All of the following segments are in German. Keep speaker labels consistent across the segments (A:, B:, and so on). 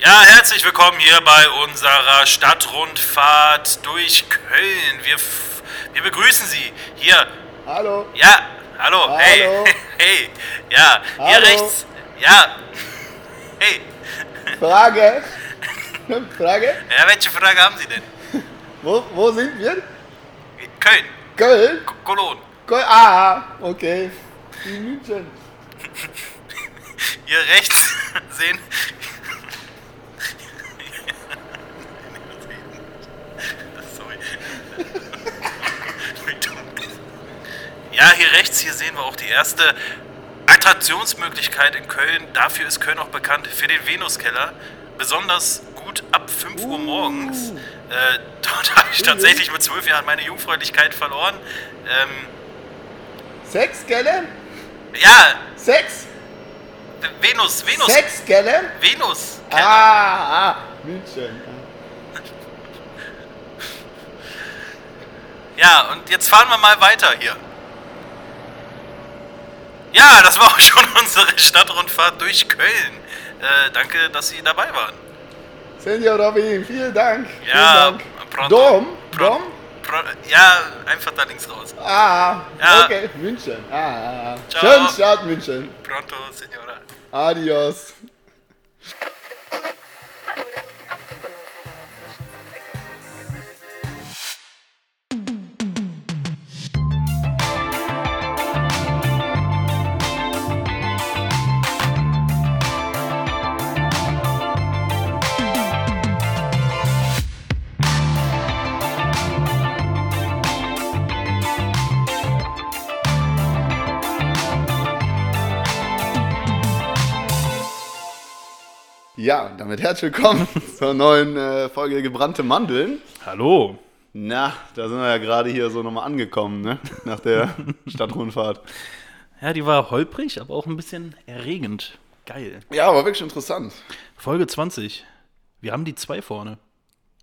A: Ja, herzlich willkommen hier bei unserer Stadtrundfahrt durch Köln. Wir, wir begrüßen Sie hier.
B: Hallo.
A: Ja, hallo, hey,
B: Hallo.
A: hey, ja, hier
B: Hallo.
A: rechts, ja, hey.
B: Frage. Frage.
A: Ja, welche Frage haben Sie denn?
B: Wo, wo sind wir?
A: Köln,
B: Köln?
A: K Cologne.
B: Köln. Ah, okay. In München.
A: Hier rechts sehen. Sorry. Wie dumm. Ja, hier rechts, hier sehen wir auch die erste Attraktionsmöglichkeit in Köln. Dafür ist Köln auch bekannt für den Venuskeller. Besonders gut ab 5 Uhr morgens. Äh, dort habe ich tatsächlich mit 12 Jahren meine Jungfräulichkeit verloren. Ähm,
B: Sechs, gell?
A: ja,
B: Sechs?
A: Venus, Venus,
B: Sechs, gell?
A: Venus.
B: Ah, ah, München.
A: Ja, und jetzt fahren wir mal weiter hier. Ja, das war auch schon unsere Stadtrundfahrt durch Köln. Äh, danke, dass Sie dabei waren.
B: Senior Robin, vielen Dank.
A: Ja,
B: vielen Dank.
A: pronto.
B: Dom?
A: Pro-
B: Dom?
A: Pro, ja, einfach da links raus.
B: Ah,
A: Ja.
B: okay. München. Ah, ah, ah.
A: Ciao.
B: Schönen Start, München.
A: Pronto, Signora.
B: Adios. Ja, damit herzlich willkommen zur neuen äh, Folge Gebrannte Mandeln.
C: Hallo.
B: Na, da sind wir ja gerade hier so nochmal angekommen, ne? Nach der Stadtrundfahrt.
C: Ja, die war holprig, aber auch ein bisschen erregend. Geil.
B: Ja, war wirklich interessant.
C: Folge 20. Wir haben die zwei vorne.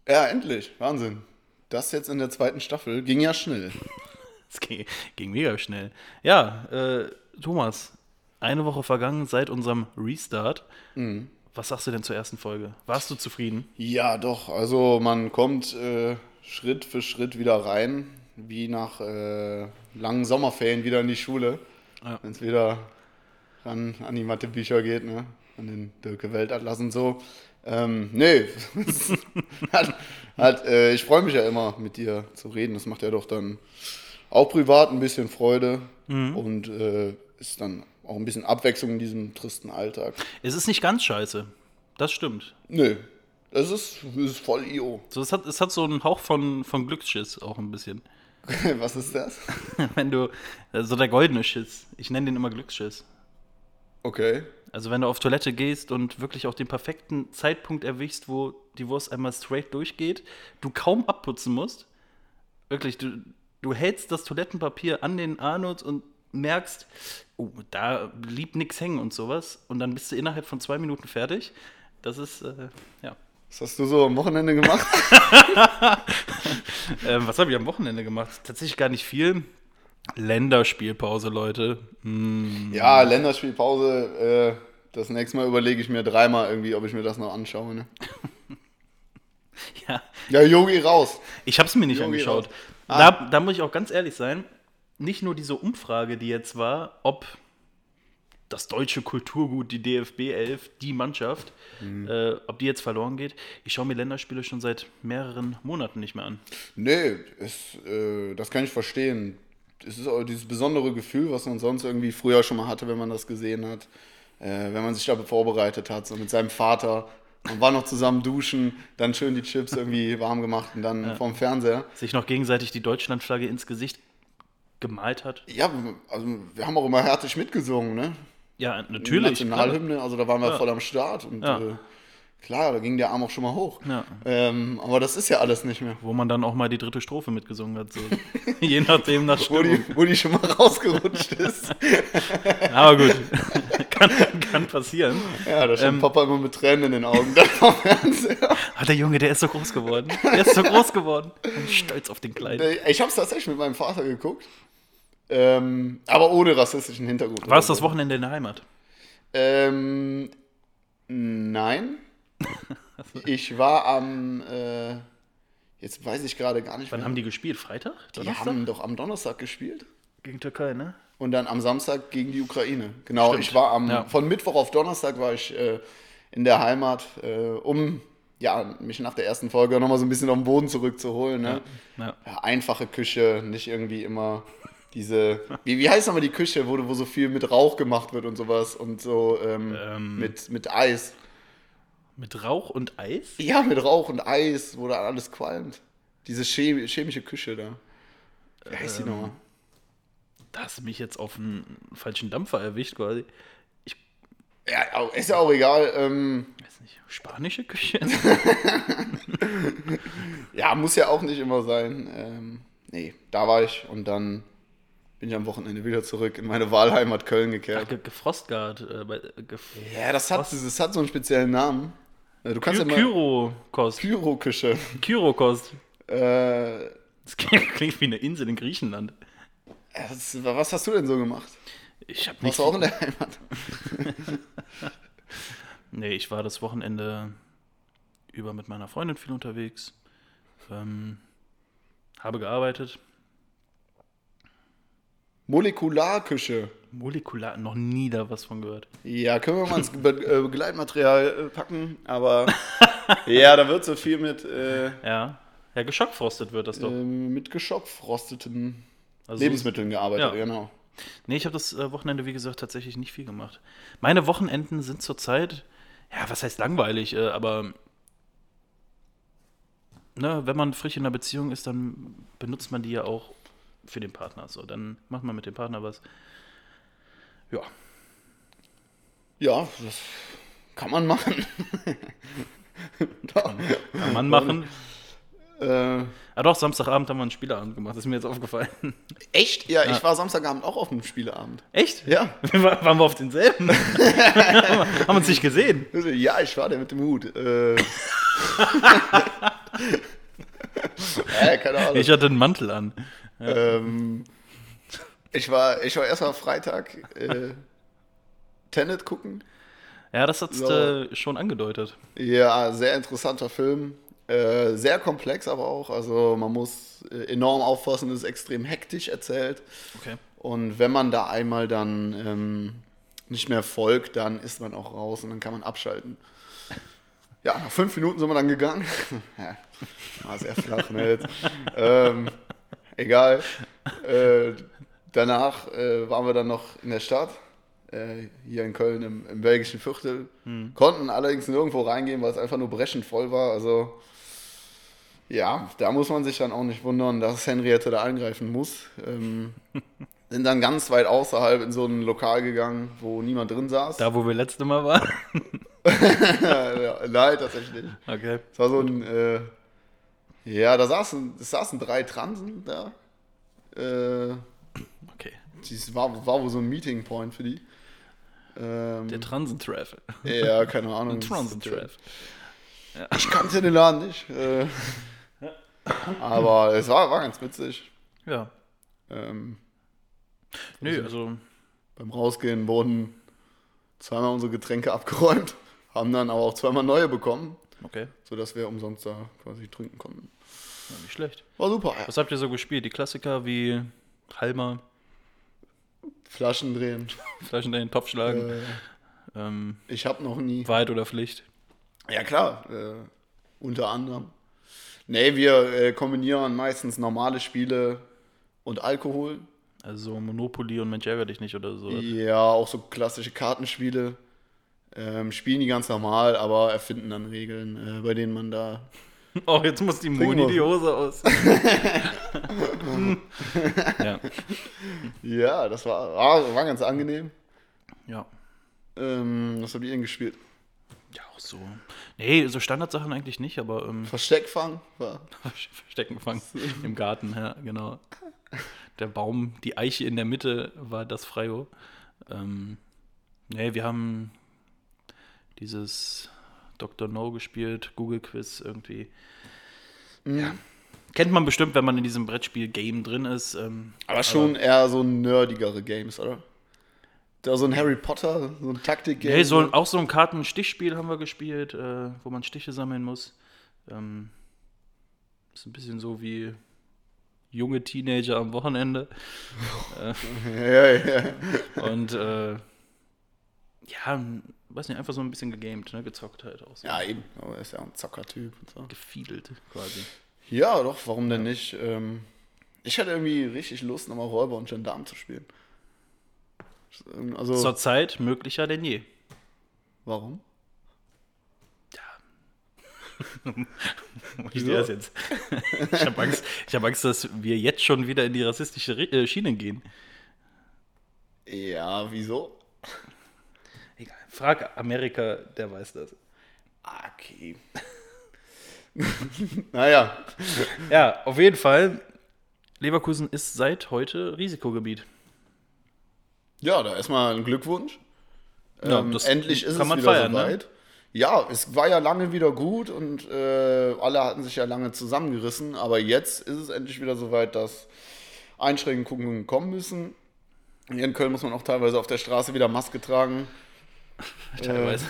B: Ja, endlich. Wahnsinn. Das jetzt in der zweiten Staffel ging ja schnell.
C: Es ging, ging mega schnell. Ja, äh, Thomas, eine Woche vergangen seit unserem Restart. Was sagst du denn zur ersten Folge? Warst du zufrieden?
B: Ja, doch. Also man kommt äh, Schritt für Schritt wieder rein, wie nach äh, langen Sommerferien wieder in die Schule.
C: Ja.
B: Wenn es wieder ran an die Mathebücher geht, ne? An den Dirke Weltatlas und so. Ähm, nee, hat, hat, äh, ich freue mich ja immer, mit dir zu reden. Das macht ja doch dann auch privat ein bisschen Freude und äh, ist dann auch ein bisschen Abwechslung in diesem tristen Alltag.
C: Es ist nicht ganz scheiße. Das stimmt.
B: Nö, das ist, das ist voll IO.
C: So, es, hat, es hat so einen Hauch von, von Glücksschiss auch ein bisschen.
B: Was ist das?
C: wenn du, so der goldene Schiss. Ich nenne den immer Glücksschiss.
B: Okay.
C: Also wenn du auf Toilette gehst und wirklich auch den perfekten Zeitpunkt erwischst, wo die Wurst einmal straight durchgeht, du kaum abputzen musst, wirklich, du, du hältst das Toilettenpapier an den Anus und merkst, oh, da blieb nix hängen und sowas und dann bist du innerhalb von zwei Minuten fertig. Das ist, äh, ja.
B: Was hast du so am Wochenende gemacht?
C: Ähm, was habe ich am Wochenende gemacht? Tatsächlich gar nicht viel. Länderspielpause, Leute. Hm,
B: ja, Länderspielpause. Äh, das nächste Mal überlege ich mir dreimal irgendwie, ob ich mir das noch anschaue. Ne?
C: ja,
B: Ja, Yogi raus.
C: Ich habe es mir nicht
B: Yogi
C: angeschaut.
B: Ah.
C: Da, da muss ich auch ganz ehrlich sein, nicht nur diese Umfrage, die jetzt war, ob das deutsche Kulturgut, die DFB 11, die Mannschaft,
B: Mhm.
C: äh, ob die jetzt verloren geht. Ich schaue mir Länderspiele schon seit mehreren Monaten nicht mehr an.
B: Nee, es, äh, das kann ich verstehen. Es ist auch dieses besondere Gefühl, was man sonst irgendwie früher schon mal hatte, wenn man das gesehen hat. Äh, wenn man sich da vorbereitet hat, so mit seinem Vater. Man war noch zusammen duschen, dann schön die Chips irgendwie warm gemacht und dann vorm Fernseher.
C: Sich noch gegenseitig die Deutschlandflagge ins Gesicht gemalt hat.
B: Ja, also wir haben auch immer herzlich mitgesungen, ne?
C: Ja, natürlich.
B: Nationalhymne, also da waren wir
C: Ja.
B: voll am Start. Und
C: Ja.
B: äh, klar, da ging der Arm auch schon mal hoch.
C: Ja.
B: Ähm, aber das ist ja alles nicht mehr.
C: Wo man dann auch mal die dritte Strophe mitgesungen hat. So. Je nachdem nach
B: Wo die,
C: Stimmung.
B: wo die schon mal rausgerutscht ist.
C: Aber gut, kann, kann passieren.
B: Ja, da stand
C: Ähm.
B: Papa immer mit Tränen in den Augen.
C: Ah, der Junge, der ist so groß geworden. Der ist so groß geworden. Bin stolz auf den Kleinen.
B: Ich habe es tatsächlich mit meinem Vater geguckt. Ähm, aber ohne rassistischen Hintergrund.
C: War es das. Wochenende in der Heimat?
B: Ähm, nein. Ich war am, äh, jetzt weiß ich gerade gar nicht
C: Wann
B: mehr.
C: haben die gespielt? Freitag?
B: die haben doch am Donnerstag gespielt.
C: Gegen Türkei, ne?
B: Und dann am Samstag gegen die Ukraine. Genau,
C: Stimmt.
B: ich war am,
C: Ja.
B: von Mittwoch auf Donnerstag war ich äh, in der Heimat, äh, um ja, mich nach der ersten Folge nochmal so ein bisschen auf den Boden zurückzuholen. Ne?
C: Ja.
B: Ja, einfache Küche, nicht irgendwie immer diese, wie, wie heißt nochmal die Küche, wo, wo so viel mit Rauch gemacht wird und sowas und so ähm,
C: Ähm.
B: mit, mit Eis.
C: Mit Rauch und Eis?
B: Ja, mit Rauch und Eis, wo da alles qualmt. Diese chemi- chemische Küche da. Wie heißt die
C: Ähm.
B: nochmal?
C: Da hast du mich jetzt auf einen falschen Dampfer erwischt, quasi. Ich
B: Ja, ist ja auch egal. Ähm,
C: weiß nicht, spanische Küche?
B: ja, muss ja auch nicht immer sein. Ähm, nee, da war ich und dann bin ich am Wochenende wieder zurück in meine Wahlheimat Köln gekehrt.
C: Ge Gefrostgard. Äh, bei, äh, gef
B: Ja, das hat, das hat so einen speziellen Namen. Äh, Du kannst ja
C: Ky
B: mal.
C: Kyrokost.
B: Pyroküche.
C: Kyrokost.
B: Äh,
C: Das klingt wie eine Insel in Griechenland.
B: das, was hast du denn so gemacht?
C: Ich habe
B: Warst du auch in der Heimat?
C: Nee, ich war das Wochenende über mit meiner Freundin viel unterwegs. Ähm, habe gearbeitet.
B: Molekularküche.
C: Molekular, noch nie da was von gehört.
B: Ja, können wir mal ins Be äh, Begleitmaterial äh, packen, aber ja, da wird so viel mit, äh,
C: Ja. Ja, geschockfrostet wird das doch.
B: ähm, mit geschockfrosteten
C: Also-
B: Lebensmitteln gearbeitet,
C: Ja.
B: genau.
C: Nee, ich habe das äh, Wochenende, wie gesagt, tatsächlich nicht viel gemacht. Meine Wochenenden sind zurzeit, ja, was heißt langweilig, äh, aber ne, wenn man frisch in einer Beziehung ist, dann benutzt man die ja auch für den Partner. So, dann macht man mit dem Partner was. Ja,
B: Ja, das kann man machen. Doch.
C: kann man machen.
B: Äh,
C: Ah doch, Samstagabend haben wir einen Spieleabend gemacht, das ist mir jetzt aufgefallen.
B: echt? Ja,
C: Ja.
B: ich war Samstagabend auch auf dem Spieleabend.
C: Echt?
B: Ja.
C: Wir war- waren wir auf denselben? haben uns nicht gesehen.
B: Ja, ich war der mit dem Hut. Äh. äh, keine Ahnung.
C: Ich hatte einen Mantel an.
B: Ähm, ich war, ich war erstmal Freitag äh, Tenet gucken.
C: Ja, das hat's
B: So.
C: äh, schon angedeutet.
B: Ja, sehr interessanter Film. Äh, sehr komplex aber auch. Also man muss äh, enorm aufpassen, es ist extrem hektisch erzählt.
C: Okay.
B: Und wenn man da einmal dann ähm, nicht mehr folgt, dann ist man auch raus und dann kann man abschalten. Ja, nach fünf Minuten sind wir dann gegangen. ja, war sehr flach, ne? Ähm, egal. Äh, danach äh, waren wir dann noch in der Stadt, äh, hier in Köln im, im belgischen Viertel. Konnten allerdings nirgendwo reingehen, weil es einfach nur brechend voll war. Also ja, da muss man sich dann auch nicht wundern, dass Henriette da eingreifen muss. Ähm, sind dann ganz weit außerhalb in so ein Lokal gegangen, wo niemand drin saß.
C: Da, wo wir letzte Mal waren.
B: nein, tatsächlich.
C: Okay.
B: Es war so ein, äh, ja, da saßen, es saßen drei Transen da. Äh,
C: Okay.
B: das war, war wohl so ein Meeting Point für die. Ähm,
C: Der Transentreff.
B: ja, keine Ahnung.
C: Transentreff.
B: Ich kannte den Laden nicht. Äh, aber es war, war ganz witzig.
C: Ja.
B: Ähm,
C: Nö, also
B: beim Rausgehen wurden zweimal unsere Getränke abgeräumt, haben dann aber auch zweimal neue bekommen,
C: okay.
B: sodass wir umsonst da quasi trinken konnten.
C: Ja, nicht schlecht.
B: War super.
C: Was habt ihr so gespielt? Die Klassiker wie Halmer,
B: Flaschen drehen.
C: Flaschen den Topf schlagen,
B: Äh,
C: ähm,
B: ich habe noch nie.
C: Wahrheit oder Pflicht?
B: Ja, klar. Äh, unter anderem. Nee, wir äh, kombinieren meistens normale Spiele und Alkohol.
C: Also Monopoly und Mensch ärger dich nicht oder so.
B: Ja, auch so klassische Kartenspiele. Ähm, spielen die ganz normal, aber erfinden dann Regeln, äh, bei denen man da.
C: Oh, jetzt muss die Moni die Hose aus. ja.
B: Ja, das war, war, war ganz angenehm.
C: Ja.
B: Ähm, was habt ihr denn gespielt?
C: Ja, auch so. Nee, so Standardsachen eigentlich nicht, aber ähm,
B: Versteckfang? War,
C: Verstecken fangen im Garten, ja, genau. Der Baum, die Eiche in der Mitte war das Freio. Ähm, nee, wir haben dieses Dr. No gespielt, Google Quiz irgendwie. Ja. Kennt man bestimmt, wenn man in diesem Brettspiel-Game drin ist. Ähm,
B: aber schon eher so nerdigere Games, oder? Da so ein Harry Potter, so ein Taktik-Game.
C: Nee, so, auch so ein Kartenstichspiel haben wir gespielt, äh, wo man Stiche sammeln muss. Ähm, ist ein bisschen so wie junge Teenager am Wochenende.
B: ja, ja.
C: Und äh, ja, weiß nicht, einfach so ein bisschen gegamed, ne? gezockt halt auch so.
B: ja, eben. Aber er ist ja ein Zockertyp und so.
C: Gefiedelt quasi.
B: Ja, doch, warum denn nicht? Ähm, ich hatte irgendwie richtig Lust, nochmal Räuber und Gendarm zu spielen. Also,
C: Zurzeit möglicher denn je.
B: warum?
C: Ich sehe das jetzt. ich habe Angst, ich hab Angst, dass wir jetzt schon wieder in die rassistische äh, Schiene gehen.
B: Ja, wieso?
C: Frag Amerika, der weiß das.
B: Okay. naja,
C: Ja, auf jeden Fall. Leverkusen ist seit heute Risikogebiet.
B: ja, da erstmal ein Glückwunsch.
C: Ja,
B: ähm, endlich ist
C: kann
B: es
C: man
B: wieder
C: feiern, ne?
B: soweit. Ja, es war ja lange wieder gut und äh, alle hatten sich ja lange zusammengerissen, aber jetzt ist es endlich wieder soweit, dass Einschränkungen kommen müssen. Hier in Köln muss man auch teilweise auf der Straße wieder Maske tragen.
C: Teilweise.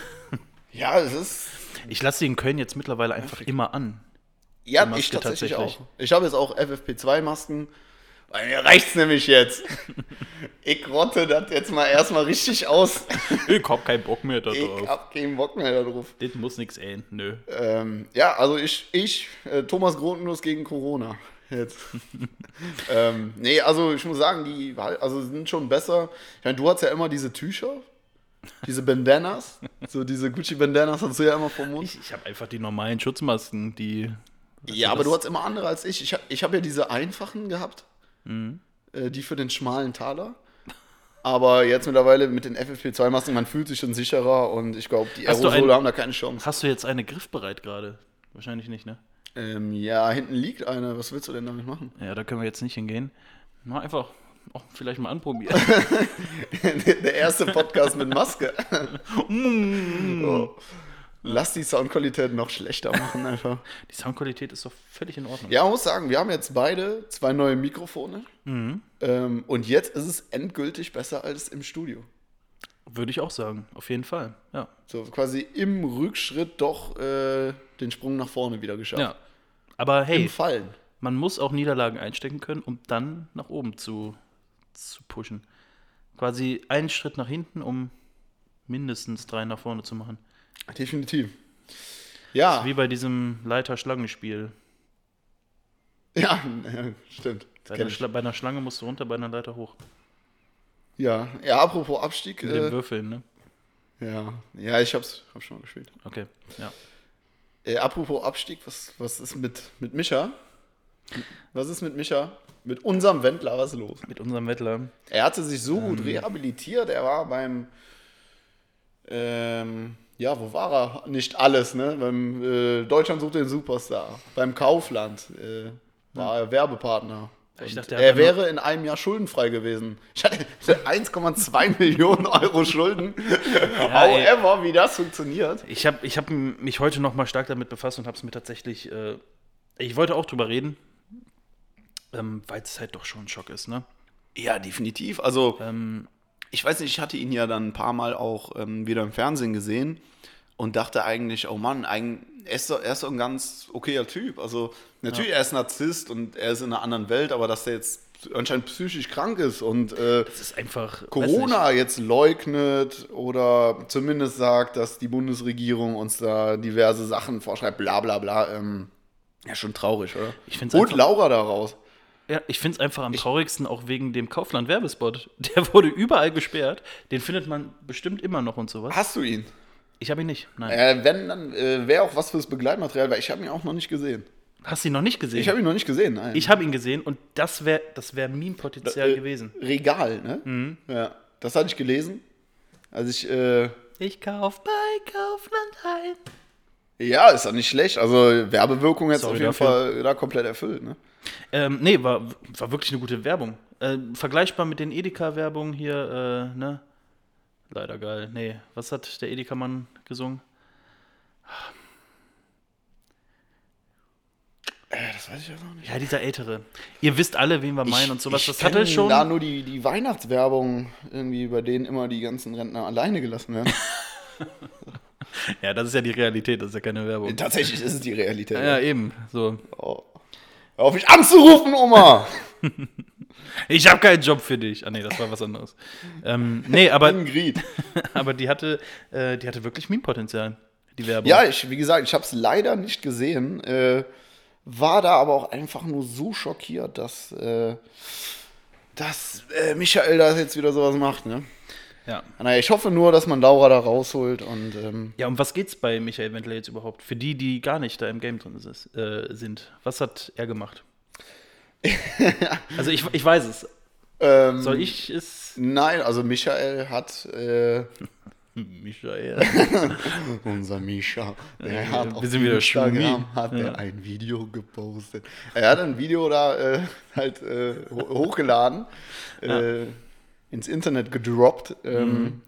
B: Ja, es ist.
C: Ich lasse die in Köln jetzt mittlerweile einfach immer an.
B: Ja, ich tatsächlich,
C: tatsächlich.
B: auch. Ich habe jetzt auch FFP2-Masken. Weil mir reicht's nämlich jetzt. ich rotte das jetzt mal erstmal richtig aus.
C: Ich hab keinen Bock mehr da
B: Ich hab keinen Bock mehr darauf.
C: Das muss nix ehen. Nö.
B: Ähm, ja, also ich, ich äh, Thomas Grotenlos gegen Corona. Jetzt. ähm, nee, also ich muss sagen, die also sind schon besser. Ich meine, du hast ja immer diese Tücher, diese Bandanas. so diese Gucci-Bandanas hast du ja immer vom Mund.
C: Ich, ich habe einfach die normalen Schutzmasken, die.
B: ja, aber du hast immer andere als ich. Ich habe ich hab ja diese einfachen gehabt.
C: Mhm.
B: Äh, die für den schmalen Taler. Aber jetzt mittlerweile mit den FFP2-Masken, man fühlt sich schon sicherer und ich glaube, die Aerosole haben da keine Chance.
C: Hast du jetzt eine griffbereit gerade? Wahrscheinlich nicht, ne?
B: Ähm, ja, hinten liegt eine. Was willst du denn damit machen?
C: Ja, da können wir jetzt nicht hingehen. Mal einfach auch vielleicht mal anprobieren.
B: Der erste Podcast mit Maske. oh. Lass die Soundqualität noch schlechter machen einfach.
C: Die Soundqualität ist doch völlig in Ordnung.
B: Ja, man muss sagen, wir haben jetzt beide zwei neue Mikrofone. Ähm, und jetzt ist es endgültig besser als im Studio.
C: Würde ich auch sagen, auf jeden Fall. Ja.
B: So quasi im Rückschritt doch äh, den Sprung nach vorne wieder geschafft.
C: ja. Aber hey,
B: Im Fallen.
C: man muss auch Niederlagen einstecken können, um dann nach oben zu, zu pushen. Quasi einen Schritt nach hinten, um mindestens drei nach vorne zu machen.
B: Definitiv. Ja,
C: Wie bei diesem Leiter-Schlangenspiel.
B: ja, ja stimmt.
C: Bei. Schla bei einer Schlange musst du runter, bei einer Leiter hoch.
B: Ja, ja, apropos Abstieg.
C: Mit den
B: Äh,
C: Würfeln, ne?
B: ja, ja, ich hab's, hab schon mal gespielt.
C: Okay, ja.
B: Äh, apropos Abstieg, was, was ist mit, mit Micha? Was ist mit Micha? Mit unserem Wendler, was ist los?
C: Mit unserem Wettler.
B: Er hatte sich so
C: Ähm.
B: gut rehabilitiert, er war beim, ähm, ja, wo war er? Nicht alles, ne? Beim äh, Deutschland sucht den Superstar. Beim Kaufland äh, war er Werbepartner.
C: Ich dachte, er
B: er wäre in einem Jahr schuldenfrei gewesen. Ich hatte 1,2 Millionen Euro Schulden.
C: ey.
B: However, wie das funktioniert.
C: Ich habe ich hab mich heute noch mal stark damit befasst und habe es mir tatsächlich. Äh, ich wollte auch drüber reden, ähm, weil es halt doch schon ein Schock ist, ne?
B: Ja, definitiv. Also,
C: Ähm,
B: ich weiß nicht, ich hatte ihn ja dann ein paar Mal auch ähm, wieder im Fernsehen gesehen und dachte eigentlich, oh Mann, ein, er, ist so, er ist so ein ganz okayer Typ. Also, natürlich, er ist Narzisst und er ist in einer anderen Welt, aber dass er jetzt anscheinend psychisch krank ist und äh,
C: ist einfach.
B: Corona jetzt leugnet oder zumindest sagt, dass die Bundesregierung uns da diverse Sachen vorschreibt, bla bla bla. Ähm, ja, schon traurig, oder?
C: Ich find's
B: Und Laura daraus.
C: Ja, ich finde es einfach am traurigsten auch wegen dem Kaufland-Werbespot. Der wurde überall gesperrt. Den findet man bestimmt immer noch und sowas.
B: Hast du ihn?
C: Ich habe ihn nicht. Nein.
B: Äh, wenn, dann äh, wäre auch was fürs Begleitmaterial, weil ich habe ihn auch noch nicht gesehen.
C: Hast du ihn noch nicht gesehen?
B: Ich habe ihn noch nicht gesehen, nein.
C: Ich habe ihn gesehen und das wäre das wär Meme-Potenzial
B: Äh,
C: gewesen.
B: Regal, ne?
C: Mhm.
B: Ja, das hatte ich gelesen. Also ich, äh,
C: Ich kauf bei Kaufland ein.
B: ja, ist doch nicht schlecht. Also Werbewirkung jetzt auf jeden
C: dafür.
B: Fall da komplett erfüllt, ne?
C: Ähm, nee, war, war wirklich eine gute Werbung. Äh, vergleichbar mit den Edeka-Werbungen hier, äh, ne? Leider geil. Nee, was hat der Edeka-Mann gesungen?
B: das weiß ich ja noch nicht.
C: Ja, dieser ältere. Ihr wisst alle, wen wir meinen und sowas.
B: ich
C: Das hatte schon.
B: da nur die, die Weihnachtswerbung, irgendwie, bei denen immer die ganzen Rentner alleine gelassen werden.
C: Ja, das ist ja die Realität, das ist ja keine Werbung.
B: Tatsächlich ist es die Realität.
C: Ja, eben. So.
B: Oh. Hör auf mich anzurufen, Oma!
C: Ich habe keinen Job für dich. Ah, nee, das war was anderes. ähm, nee, aber, aber die hatte, äh, die hatte wirklich Meme-Potenzial, die Werbung.
B: Ja, ich, wie gesagt, ich habe es leider nicht gesehen. Äh, war da aber auch einfach nur so schockiert, dass, äh, dass äh, Michael da jetzt wieder sowas macht. Ne?
C: Ja.
B: Naja, ich hoffe nur, dass man Laura da rausholt und ähm,
C: Ja, um was geht's bei Michael Wendler jetzt überhaupt? Für die, die gar nicht da im Game drin ist, äh, sind. Was hat er gemacht? also ich, ich weiß es.
B: ähm,
C: Soll ich es?
B: Nein, also Michael hat äh,
C: Michael.
B: unser Mischa, der
C: Ja,
B: hat
C: wir
B: auf
C: sind wieder
B: Instagram hat
C: Ja.
B: er ein Video gepostet. Er hat ein Video da äh, halt äh, ho- hochgeladen, äh, ins Internet gedroppt. Ähm,
C: Mhm.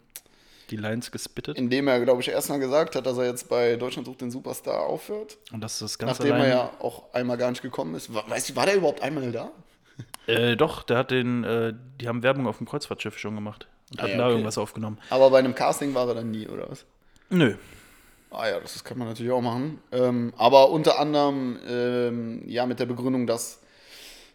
C: Die Lines gespittet.
B: Indem er, glaube ich, erstmal gesagt hat, dass er jetzt bei Deutschland sucht den Superstar aufhört.
C: Und das ist das Ganze
B: Nachdem er ja auch einmal gar nicht gekommen ist. Wa- Weißt du, war der überhaupt einmal da?
C: Äh, doch, der hat den, äh, die haben Werbung auf dem Kreuzfahrtschiff schon gemacht. Und
B: Ah,
C: hatten
B: ja,
C: da
B: okay.
C: irgendwas aufgenommen.
B: Aber bei einem Casting war er dann nie, oder was?
C: Nö.
B: Ah ja, das kann man natürlich auch machen. Ähm, aber unter anderem ähm, ja mit der Begründung, dass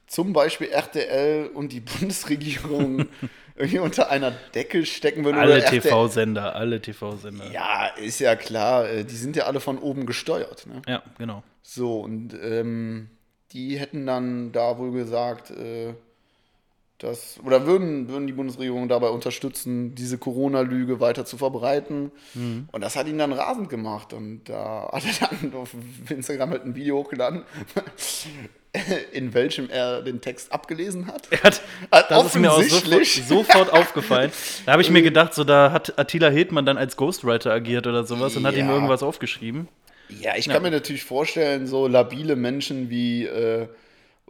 B: zum Beispiel RTL und die Bundesregierung irgendwie unter einer Decke stecken würden.
C: Alle TV-Sender, alle TV-Sender.
B: Ja, ist ja klar. äh, Die sind ja alle von oben gesteuert. Ne?
C: ja, genau.
B: So, und ähm, die hätten dann da wohl gesagt, äh, dass, oder würden, würden die Bundesregierung dabei unterstützen, diese Corona-Lüge weiter zu verbreiten. Und das hat ihn dann rasend gemacht. Und da hat er dann auf Instagram halt ein Video hochgeladen, in welchem er den Text abgelesen hat.
C: Er hat,
B: Hat
C: das ist mir auch sofort, sofort aufgefallen. Da habe ich mir gedacht, so da hat Attila Hildmann dann als Ghostwriter agiert oder sowas und hat ihm
B: Ja.
C: irgendwas aufgeschrieben.
B: Ja, ich kann mir natürlich vorstellen, so labile Menschen wie äh,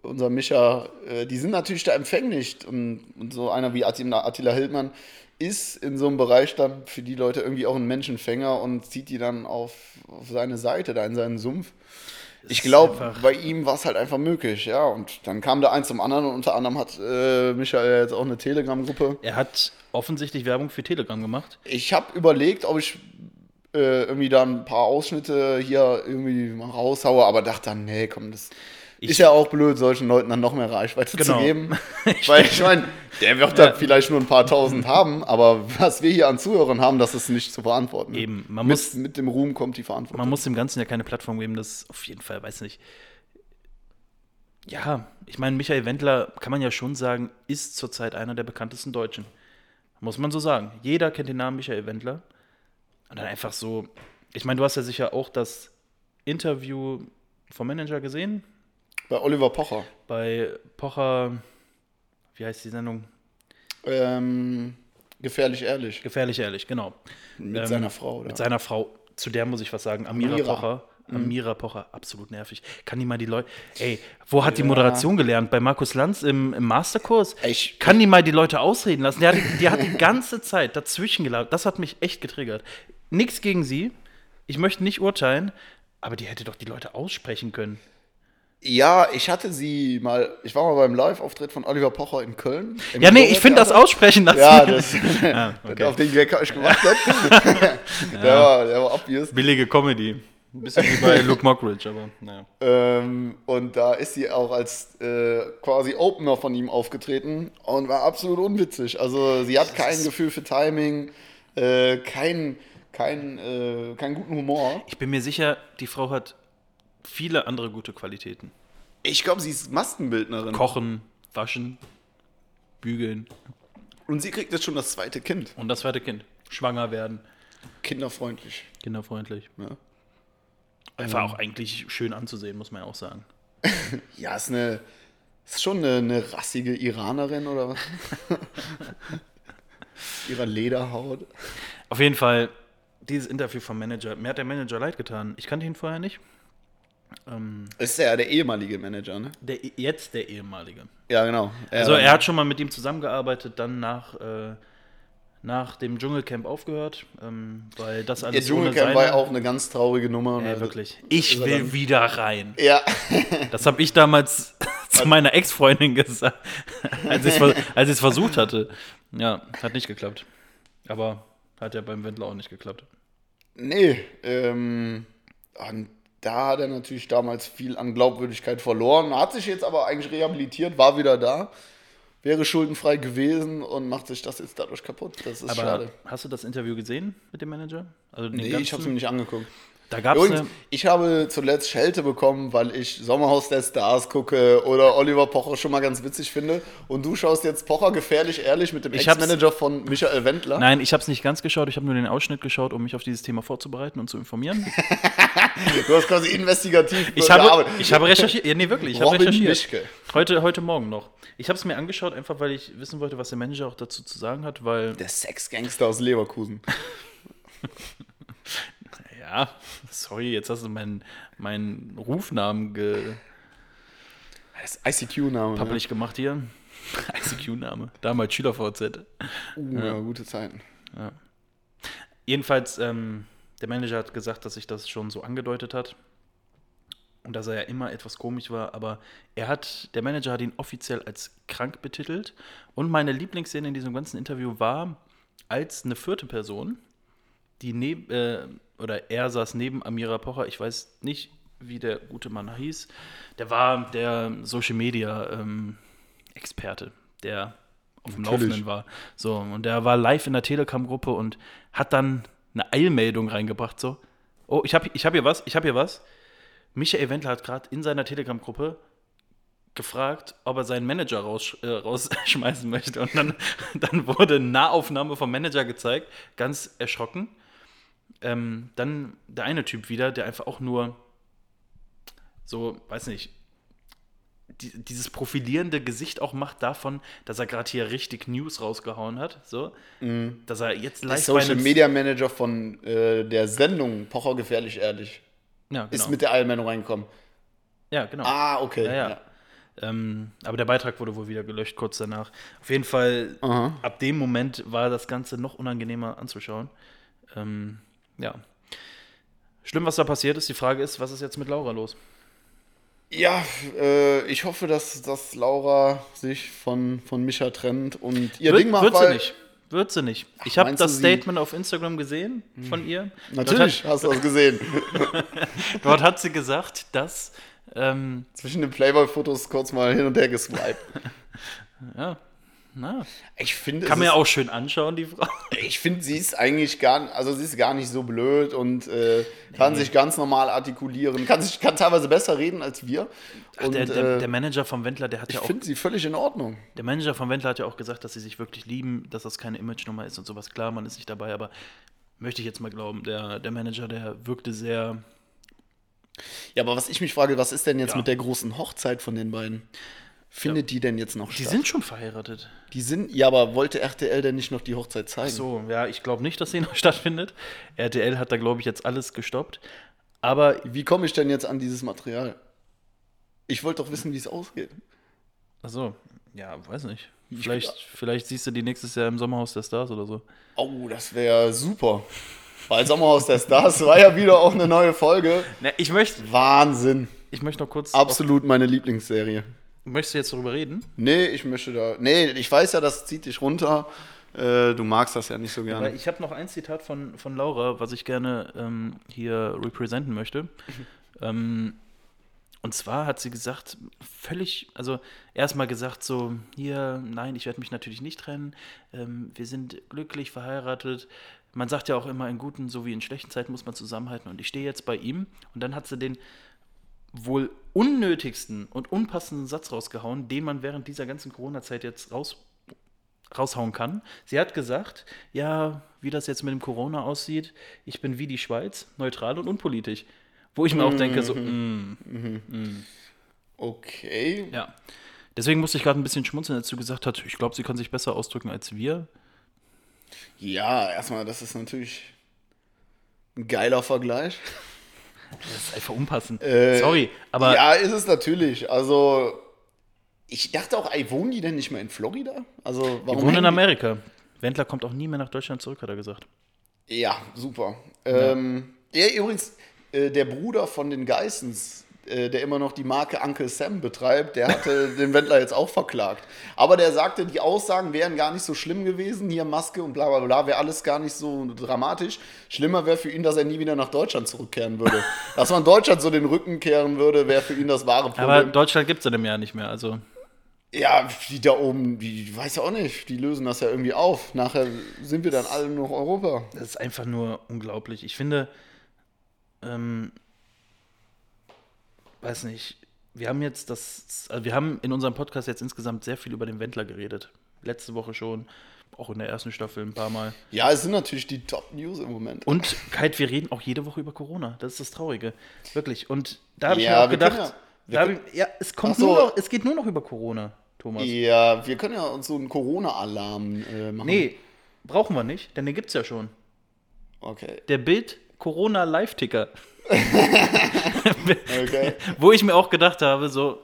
B: unser Micha, äh, die sind natürlich da empfänglich. Und, und so einer wie Attila, Attila Hildmann ist in so einem Bereich dann für die Leute irgendwie auch ein Menschenfänger und zieht die dann auf, auf seine Seite, da in seinen Sumpf. Ich glaube, bei ihm war es halt einfach möglich, ja. Und dann kam da eins zum anderen und unter anderem hat äh, Michael jetzt auch eine Telegram-Gruppe.
C: Er hat offensichtlich Werbung für Telegram gemacht.
B: Ich habe überlegt, ob ich äh, irgendwie da ein paar Ausschnitte hier irgendwie mal raushaue, aber dachte dann, nee, komm, das ist ja auch blöd, solchen Leuten dann noch mehr Reichweite
C: Genau.
B: zu geben. Weil ich meine, der wird da vielleicht nur ein paar tausend haben, aber was wir hier an Zuhörern haben, das ist nicht zu verantworten.
C: Eben, man
B: mit,
C: muss-
B: mit dem Ruhm kommt die Verantwortung.
C: Man muss dem Ganzen ja keine Plattform geben, das auf jeden Fall, weiß nicht. Ja, ich meine, Michael Wendler, kann man ja schon sagen, ist zurzeit einer der bekanntesten Deutschen. Muss man so sagen. Jeder kennt den Namen Michael Wendler. Und dann einfach so, ich meine, du hast ja sicher auch das Interview vom Manager gesehen,
B: Bei Oliver Pocher.
C: bei Pocher, wie heißt die Sendung?
B: Ähm, gefährlich ehrlich.
C: Gefährlich ehrlich, genau.
B: Mit
C: Ähm,
B: seiner Frau. Oder?
C: Mit seiner Frau, zu der muss ich was sagen, Amira,
B: Amira.
C: Pocher. Amira Pocher, absolut nervig. Kann die mal die Leute. Ey, wo hat die Moderation gelernt? Bei Markus Lanz im, im Masterkurs?
B: Ich-
C: Kann die mal die Leute ausreden lassen? Die hat, die hat die ganze Zeit dazwischen gelabert. Das hat mich echt getriggert. Nichts gegen sie. Ich möchte nicht urteilen, aber die hätte doch die Leute aussprechen können.
B: Ja, ich hatte sie mal, ich war mal beim Live-Auftritt von Oliver Pocher in Köln.
C: Ja, nee, ich finde das aussprechen lassen.
B: Ja, das,
C: Ah, okay.
B: auf den Gag habe ich gewartet. der, war, der war obvious.
C: Billige Comedy. Ein bisschen wie bei Luke Mockridge, aber naja.
B: Ähm, und da ist sie auch als äh, quasi Opener von ihm aufgetreten und war absolut unwitzig. Also sie hat kein Gefühl für Timing, äh, kein, kein, äh, keinen guten Humor.
C: Ich bin mir sicher, die Frau hat viele andere gute Qualitäten.
B: Ich glaube, sie ist Maskenbildnerin.
C: Kochen, waschen, bügeln
B: Und sie kriegt jetzt schon das zweite Kind.
C: und das zweite Kind. Schwanger werden,
B: Kinderfreundlich.
C: kinderfreundlich.
B: Ja,
C: Einfach auch eigentlich schön anzusehen, muss man ja auch sagen.
B: ja ist eine. Ist schon eine, eine rassige Iranerin oder was? Ihrer Lederhaut.
C: Auf jeden Fall, dieses Interview vom Manager, mir hat der Manager leid getan. Ich kannte ihn vorher nicht. Ähm,
B: Ist ja der ehemalige Manager, ne?
C: der, jetzt der ehemalige.
B: Ja, genau.
C: Also er hat schon mal mit ihm zusammengearbeitet, dann nach, äh, nach dem Dschungelcamp aufgehört, ähm, weil das alles ohne
B: Dschungelcamp war ja auch eine ganz traurige Nummer.
C: Ey,
B: Also,
C: wirklich. Ich
B: er
C: will
B: dann-
C: wieder rein.
B: Ja,
C: Das habe ich damals zu meiner Ex-Freundin gesagt, als ich es als versucht hatte. Ja, hat nicht geklappt. Aber hat ja beim Wendler auch nicht geklappt.
B: nee. Ähm, und da hat er natürlich damals viel an Glaubwürdigkeit verloren. Hat sich jetzt aber eigentlich rehabilitiert, war wieder da. Wäre schuldenfrei gewesen und macht sich das jetzt dadurch kaputt. Das ist
C: Aber
B: schade.
C: hast du das Interview gesehen mit dem Manager? Also den
B: Nee, ich
C: ganzen-
B: habe es mir nicht angeguckt.
C: Da gab es
B: Übrigens,
C: eine.
B: ich habe zuletzt Schelte bekommen, weil ich Sommerhaus der Stars gucke oder Oliver Pocher schon mal ganz witzig finde. Und du schaust jetzt Pocher gefährlich ehrlich mit dem Ex-Manager von Michael Wendler.
C: Nein, ich habe es nicht ganz geschaut. Ich habe nur den Ausschnitt geschaut, um mich auf dieses Thema vorzubereiten und zu informieren.
B: Du hast quasi investigativ
C: Ich habe, ich habe recherchiert. Ja, nee, wirklich. Ich habe
B: Robin
C: recherchiert.
B: Mischke.
C: Heute, heute Morgen noch. Ich habe es mir angeschaut, einfach weil ich wissen wollte, was der Manager auch dazu zu sagen hat, weil.
B: Der Sexgangster aus Leverkusen.
C: Ja, sorry, jetzt hast du meinen, meinen Rufnamen ge
B: Das ICQ-Name. Ne?
C: public gemacht hier. ICQ-Name. Damals SchülerVZ.
B: Uh, ja. gute Zeiten.
C: Jedenfalls, ähm, der Manager hat gesagt, dass sich das schon so angedeutet hat. Und dass er ja immer etwas komisch war, aber er hat, der Manager hat ihn offiziell als krank betitelt. Und meine Lieblingsszene in diesem ganzen Interview war, als eine vierte Person, die neben, äh, oder er saß neben Amira Pocher, ich weiß nicht, wie der gute Mann hieß, der war der Social Media ähm, Experte, der auf dem
B: Natürlich.
C: Laufenden war. So, und der war live in der Telegram-Gruppe und hat dann eine Eilmeldung reingebracht, so, oh, ich habe ich hab hier was, ich habe hier was. Michael Wendler hat gerade in seiner Telegram-Gruppe gefragt, ob er seinen Manager raus, äh, rausschmeißen möchte. Und dann, dann wurde eine Nahaufnahme vom Manager gezeigt, ganz erschrocken. Ähm, dann der eine Typ wieder, der einfach auch nur so, weiß nicht, die, dieses profilierende Gesicht auch macht davon, dass er gerade hier richtig News rausgehauen hat. So, dass er jetzt
B: Der
C: live bei
B: Social Media Manager von äh, der Sendung Pocher gefährlich ehrlich
C: ja, genau.
B: ist mit der Eilmeldung reingekommen.
C: ja, genau.
B: Ah, okay.
C: Ja, ja. Ähm, aber der Beitrag wurde wohl wieder gelöscht kurz danach. Auf jeden Fall,
B: Aha.
C: ab dem Moment war das Ganze noch unangenehmer anzuschauen. Ähm, ja. Schlimm, was da passiert ist. Die Frage ist, was ist jetzt mit Laura los?
B: Ja, äh, ich hoffe, dass, dass Laura sich von, von Micha trennt und ihr Ding macht.
C: wird sie nicht. Wird sie nicht. Ich habe das Statement auf Instagram gesehen von ihr.
B: Natürlich, hast du das gesehen.
C: Dort hat, dort hat sie gesagt, dass. Ähm,
B: Zwischen den Playboy-Fotos kurz mal hin und her geswiped.
C: ja, na,
B: Ich finde,
C: kann man ja auch schön anschauen, die Frau.
B: Ich finde, sie ist eigentlich gar, also sie ist gar nicht so blöd und äh, kann sich ganz normal artikulieren, kann sich kann teilweise besser reden als wir. Und
C: der, der,
B: äh,
C: der Manager vom Wendler, der hat
B: ich
C: ja auch
B: finde sie völlig in Ordnung.
C: Der Manager von Wendler hat ja auch gesagt, dass sie sich wirklich lieben, dass das keine Image-Nummer ist und sowas. Klar, man ist nicht dabei, aber möchte ich jetzt mal glauben, der, der Manager, der wirkte sehr.
B: Ja, aber was ich mich frage, was ist denn jetzt
C: Ja.
B: mit der großen Hochzeit von den beiden? Findet die denn jetzt noch
C: Die
B: statt?
C: sind schon verheiratet.
B: die sind, ja, aber wollte RTL denn nicht noch die Hochzeit zeigen?
C: So, ja, ich glaube nicht, dass sie noch stattfindet. RTL hat da, glaube ich, jetzt alles gestoppt. Aber
B: Wie komme ich denn jetzt an dieses Material? Ich wollte doch wissen, wie es ausgeht.
C: Achso, ja, weiß nicht. Vielleicht, vielleicht siehst du die nächstes Jahr im Sommerhaus der Stars oder so.
B: Oh, das wäre super. Weil Sommerhaus der Stars war ja wieder auch eine neue Folge.
C: Ne, ich möchte
B: Wahnsinn.
C: ich möchte noch kurz.
B: Absolut meine Lieblingsserie.
C: Möchtest du jetzt darüber reden?
B: Nee, ich möchte da. Nee, ich weiß ja, das zieht dich runter. Äh, du magst das ja nicht so gerne.
C: ich habe noch ein Zitat von, von Laura, was ich gerne ähm, hier repräsentieren möchte. ähm, und zwar hat sie gesagt, völlig, also erstmal gesagt so, hier, nein, ich werde mich natürlich nicht trennen, ähm, wir sind glücklich verheiratet. Man sagt ja auch immer, in guten sowie in schlechten Zeiten muss man zusammenhalten und ich stehe jetzt bei ihm. Und dann hat sie den wohl unnötigsten und unpassenden Satz rausgehauen, den man während dieser ganzen Corona-Zeit jetzt raus raushauen kann. Sie hat gesagt, ja, wie das jetzt mit dem Corona aussieht, ich bin wie die Schweiz, neutral und unpolitisch. Wo ich mir auch denke, so, mm,
B: Okay.
C: ja. Deswegen musste ich gerade ein bisschen schmunzeln, als du gesagt hast, ich glaube, sie kann sich besser ausdrücken als wir.
B: Ja, erstmal, das ist natürlich ein geiler Vergleich.
C: Das ist einfach unpassend.
B: Äh,
C: Sorry, aber
B: ja, ist es natürlich. Also, ich dachte auch, ey, wohnen die denn nicht mehr in Florida? Also, warum
C: wohnen in
B: die-
C: Amerika. Wendler kommt auch nie mehr nach Deutschland zurück, hat er gesagt.
B: Ja, super. Ähm, der übrigens, äh, der Bruder von den Geissens, äh, der immer noch die Marke Uncle Sam betreibt, der hatte den Wendler jetzt auch verklagt. Aber der sagte, die Aussagen wären gar nicht so schlimm gewesen, hier Maske und bla bla bla, wäre alles gar nicht so dramatisch. Schlimmer wäre für ihn, dass er nie wieder nach Deutschland zurückkehren würde. dass man Deutschland so den Rücken kehren würde, wäre für ihn das wahre Problem.
C: Aber Deutschland gibt es in einem Jahr nicht mehr. Also
B: ja, die da oben, die ich weiß ja auch nicht, die lösen das ja irgendwie auf. Nachher sind wir dann alle noch Europa.
C: das ist einfach nur unglaublich. Ich finde, ähm, weiß nicht, wir haben jetzt das, also wir haben in unserem Podcast jetzt insgesamt sehr viel über den Wendler geredet. Letzte Woche schon, auch in der ersten Staffel ein paar Mal.
B: Ja, es sind natürlich die Top-News im Moment.
C: Und Kite, wir reden auch jede Woche über Corona. Das ist das Traurige. Wirklich. Und da habe ich
B: Ja,
C: mir auch gedacht,
B: ja-
C: ich, ja, es kommt
B: so.
C: nur noch, es geht nur noch über Corona, Thomas.
B: Ja, wir können ja uns so einen Corona-Alarm äh, machen.
C: Nee, brauchen wir nicht, denn den gibt es ja schon.
B: Okay.
C: Der Bild Corona Live-Ticker.
B: Okay.
C: Wo ich mir auch gedacht habe, so,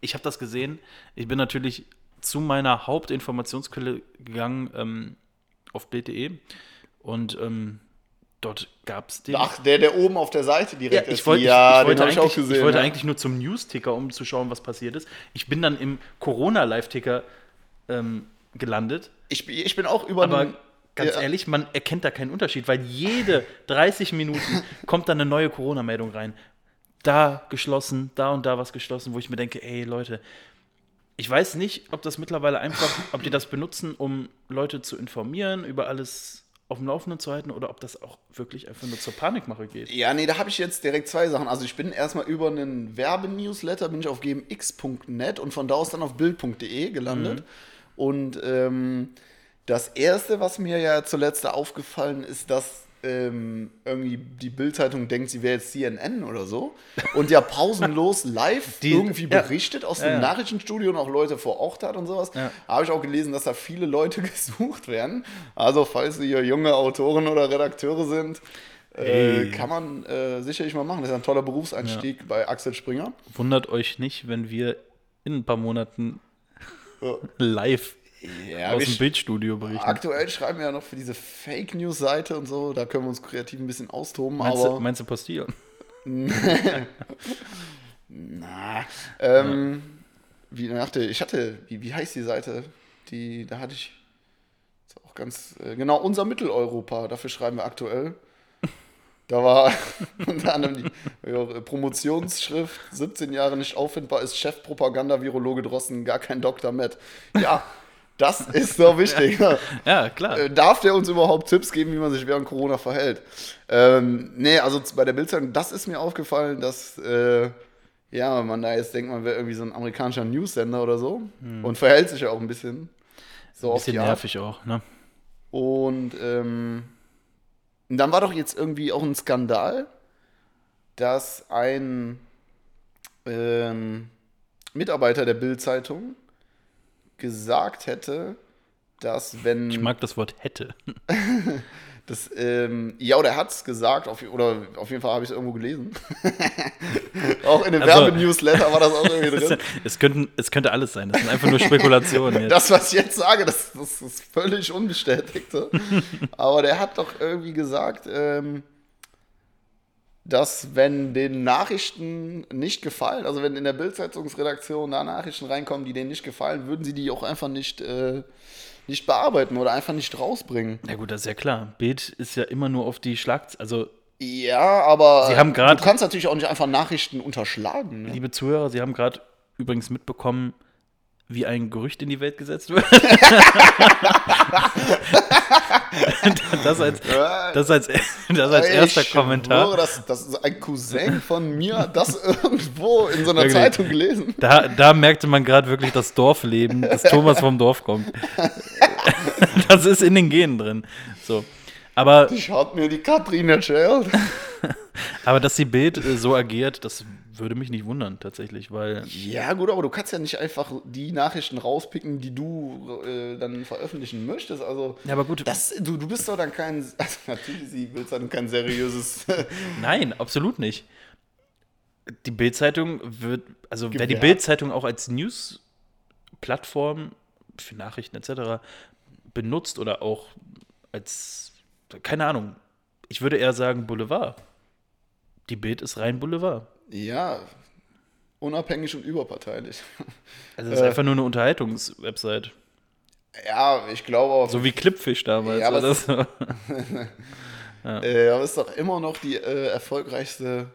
C: ich habe das gesehen. Ich bin natürlich zu meiner Hauptinformationsquelle gegangen ähm, auf Bild.de und ähm, dort gab es den.
B: Ach, der, der oben auf der Seite
C: ja,
B: direkt
C: ich
B: ist.
C: wollte,
B: ja,
C: ich, ich wollte,
B: den habe ich
C: eigentlich,
B: auch gesehen.
C: ich wollte
B: ja.
C: eigentlich nur zum News-Ticker, um zu schauen, was passiert ist. Ich bin dann im Corona-Live-Ticker ähm, gelandet.
B: ich, bin- ich bin auch über einen-
C: ganz
B: ja.
C: ehrlich, man erkennt da keinen Unterschied, weil jede 30 Minuten kommt dann eine neue Corona-Meldung rein. Da geschlossen, da und da was geschlossen, wo ich mir denke, ey Leute, ich weiß nicht, ob das mittlerweile einfach, ob die das benutzen, um Leute zu informieren, über alles auf dem Laufenden zu halten, oder ob das auch wirklich einfach nur zur Panikmache geht.
B: Ja, nee, da habe ich jetzt direkt zwei Sachen. Also ich bin erstmal über einen Werbenewsletter, bin ich auf gmx.net und von da aus dann auf bild.de gelandet.
C: Mhm.
B: Und ähm, das Erste, was mir ja zuletzt aufgefallen ist, dass ähm, irgendwie die Bildzeitung denkt, sie wäre jetzt CNN oder so und ja pausenlos live
C: Die-
B: irgendwie
C: ja.
B: berichtet aus
C: Ja,
B: dem
C: ja.
B: Nachrichtenstudio und auch Leute vor Ort hat und sowas. Habe ich auch gelesen, dass da viele Leute gesucht werden. Also falls Sie hier junge Autoren oder Redakteure sind, äh, kann man äh, sicherlich mal machen. Das ist ein toller Berufseinstieg bei Axel Springer.
C: Wundert euch nicht, wenn wir in ein paar Monaten live
B: Ja,
C: aus dem Bildstudio berichten.
B: aktuell schreiben wir ja noch für diese Fake News Seite und so. Da können wir uns kreativ ein bisschen austoben.
C: Meinst,
B: aber
C: du, meinst du Postillon?
B: na, ähm, wie dachte ich hatte wie, wie heißt die Seite? Die da hatte ich ist auch ganz äh, genau unser Mitteleuropa. Dafür schreiben wir aktuell. Da war unter anderem die ja, Promotionsschrift, 17 Jahre nicht auffindbar, ist Chefpropaganda-Virologe Drossen, gar kein Dr. Matt. Ja, das ist so wichtig.
C: Ja, klar.
B: Äh, Darf der uns überhaupt Tipps geben, wie man sich während Corona verhält? Ähm, nee, also bei der Bildzeitung, das ist mir aufgefallen, dass äh, ja, man da jetzt denkt, man wäre irgendwie so ein amerikanischer News-Sender oder so und verhält sich ja auch ein bisschen so
C: Ein bisschen nervig auch, ne?
B: Und ähm, dann war doch jetzt irgendwie auch ein Skandal, dass ein ähm, Mitarbeiter der Bild-Zeitung gesagt hätte, dass wenn
C: Ich mag das Wort hätte.
B: das, ähm, ja, oder er hat es gesagt, auf, oder auf jeden Fall habe ich es irgendwo gelesen. auch in dem
C: Also-
B: Werbenewsletter war das auch irgendwie drin.
C: es, könnten, es könnte alles sein. Das sind einfach nur Spekulationen.
B: Das, was ich jetzt sage, das, das ist völlig unbestätigt. Aber der hat doch irgendwie gesagt, ähm, dass wenn den Nachrichten nicht gefallen, also wenn in der Bildzeitungsredaktion da Nachrichten reinkommen, die denen nicht gefallen, würden sie die auch einfach nicht, äh, nicht bearbeiten oder einfach nicht rausbringen.
C: Ja gut, das ist ja klar. Bild ist ja immer nur auf die Schlagzeilen. Also,
B: Ja, aber
C: Sie haben grad-
B: du kannst natürlich auch nicht einfach Nachrichten unterschlagen. Ne?
C: liebe Zuhörer, Sie haben gerade übrigens mitbekommen, wie ein Gerücht in die Welt gesetzt wird. das als, das als, das als erster
B: Ich
C: Kommentar.
B: schwöre, Das, das ist ein Cousin von mir, hat das irgendwo in so einer
C: Wirklich?
B: Zeitung gelesen.
C: Da, da merkte man gerade wirklich das Dorfleben, dass Thomas vom Dorf kommt. Das ist in den Genen drin. So. Aber,
B: Ich hat mir die Katrin erzählt.
C: aber dass die Bild äh, so agiert, das würde mich nicht wundern, tatsächlich, weil
B: Ja, gut, aber du kannst ja nicht einfach die Nachrichten rauspicken, die du äh, dann veröffentlichen möchtest. Also,
C: Ja, aber gut.
B: Das, du, du bist doch dann kein. Also natürlich, sie will dann kein seriöses.
C: Nein, absolut nicht. Die Bildzeitung wird, also wer die. Bildzeitung auch als News-Plattform für Nachrichten etc. benutzt oder auch als, keine Ahnung, ich würde eher sagen Boulevard. Die Bild ist rein Boulevard.
B: Ja, unabhängig und überparteilich.
C: Also es ist
B: Äh.
C: einfach nur eine Unterhaltungswebsite.
B: Ja, ich glaube auch.
C: So wie Clipfish damals.
B: Ja, aber
C: oder
B: es-
C: so.
B: Äh, aber es ist doch immer noch die äh, erfolgreichste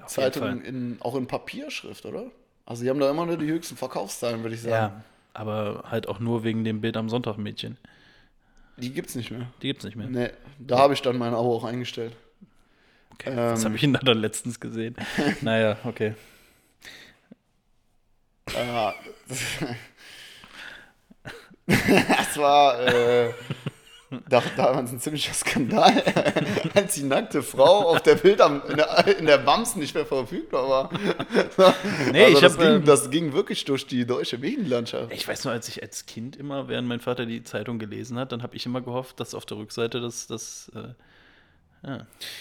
C: Auf
B: Zeitung, in, auch in Papierschrift, oder? Also, die haben da immer nur die höchsten Verkaufszahlen, würde ich sagen.
C: Ja, aber halt auch nur wegen dem Bild am Sonntag Mädchen.
B: Die gibt's nicht mehr.
C: Die gibt's nicht mehr.
B: Nee, da habe ich dann mein Abo auch eingestellt.
C: Okay.
B: Ähm.
C: habe ich da dann letztens gesehen? naja, okay.
B: Ja, das war äh, da, damals ein ziemlicher Skandal, als die nackte Frau auf der Bild am, in, der, in der Bams nicht mehr verfügbar war.
C: Nee, ich
B: das,
C: hab,
B: ging, das ging wirklich durch die deutsche Medienlandschaft.
C: Ich weiß nur, als ich als Kind immer, während mein Vater die Zeitung gelesen hat, dann habe ich immer gehofft, dass auf der Rückseite das, das äh,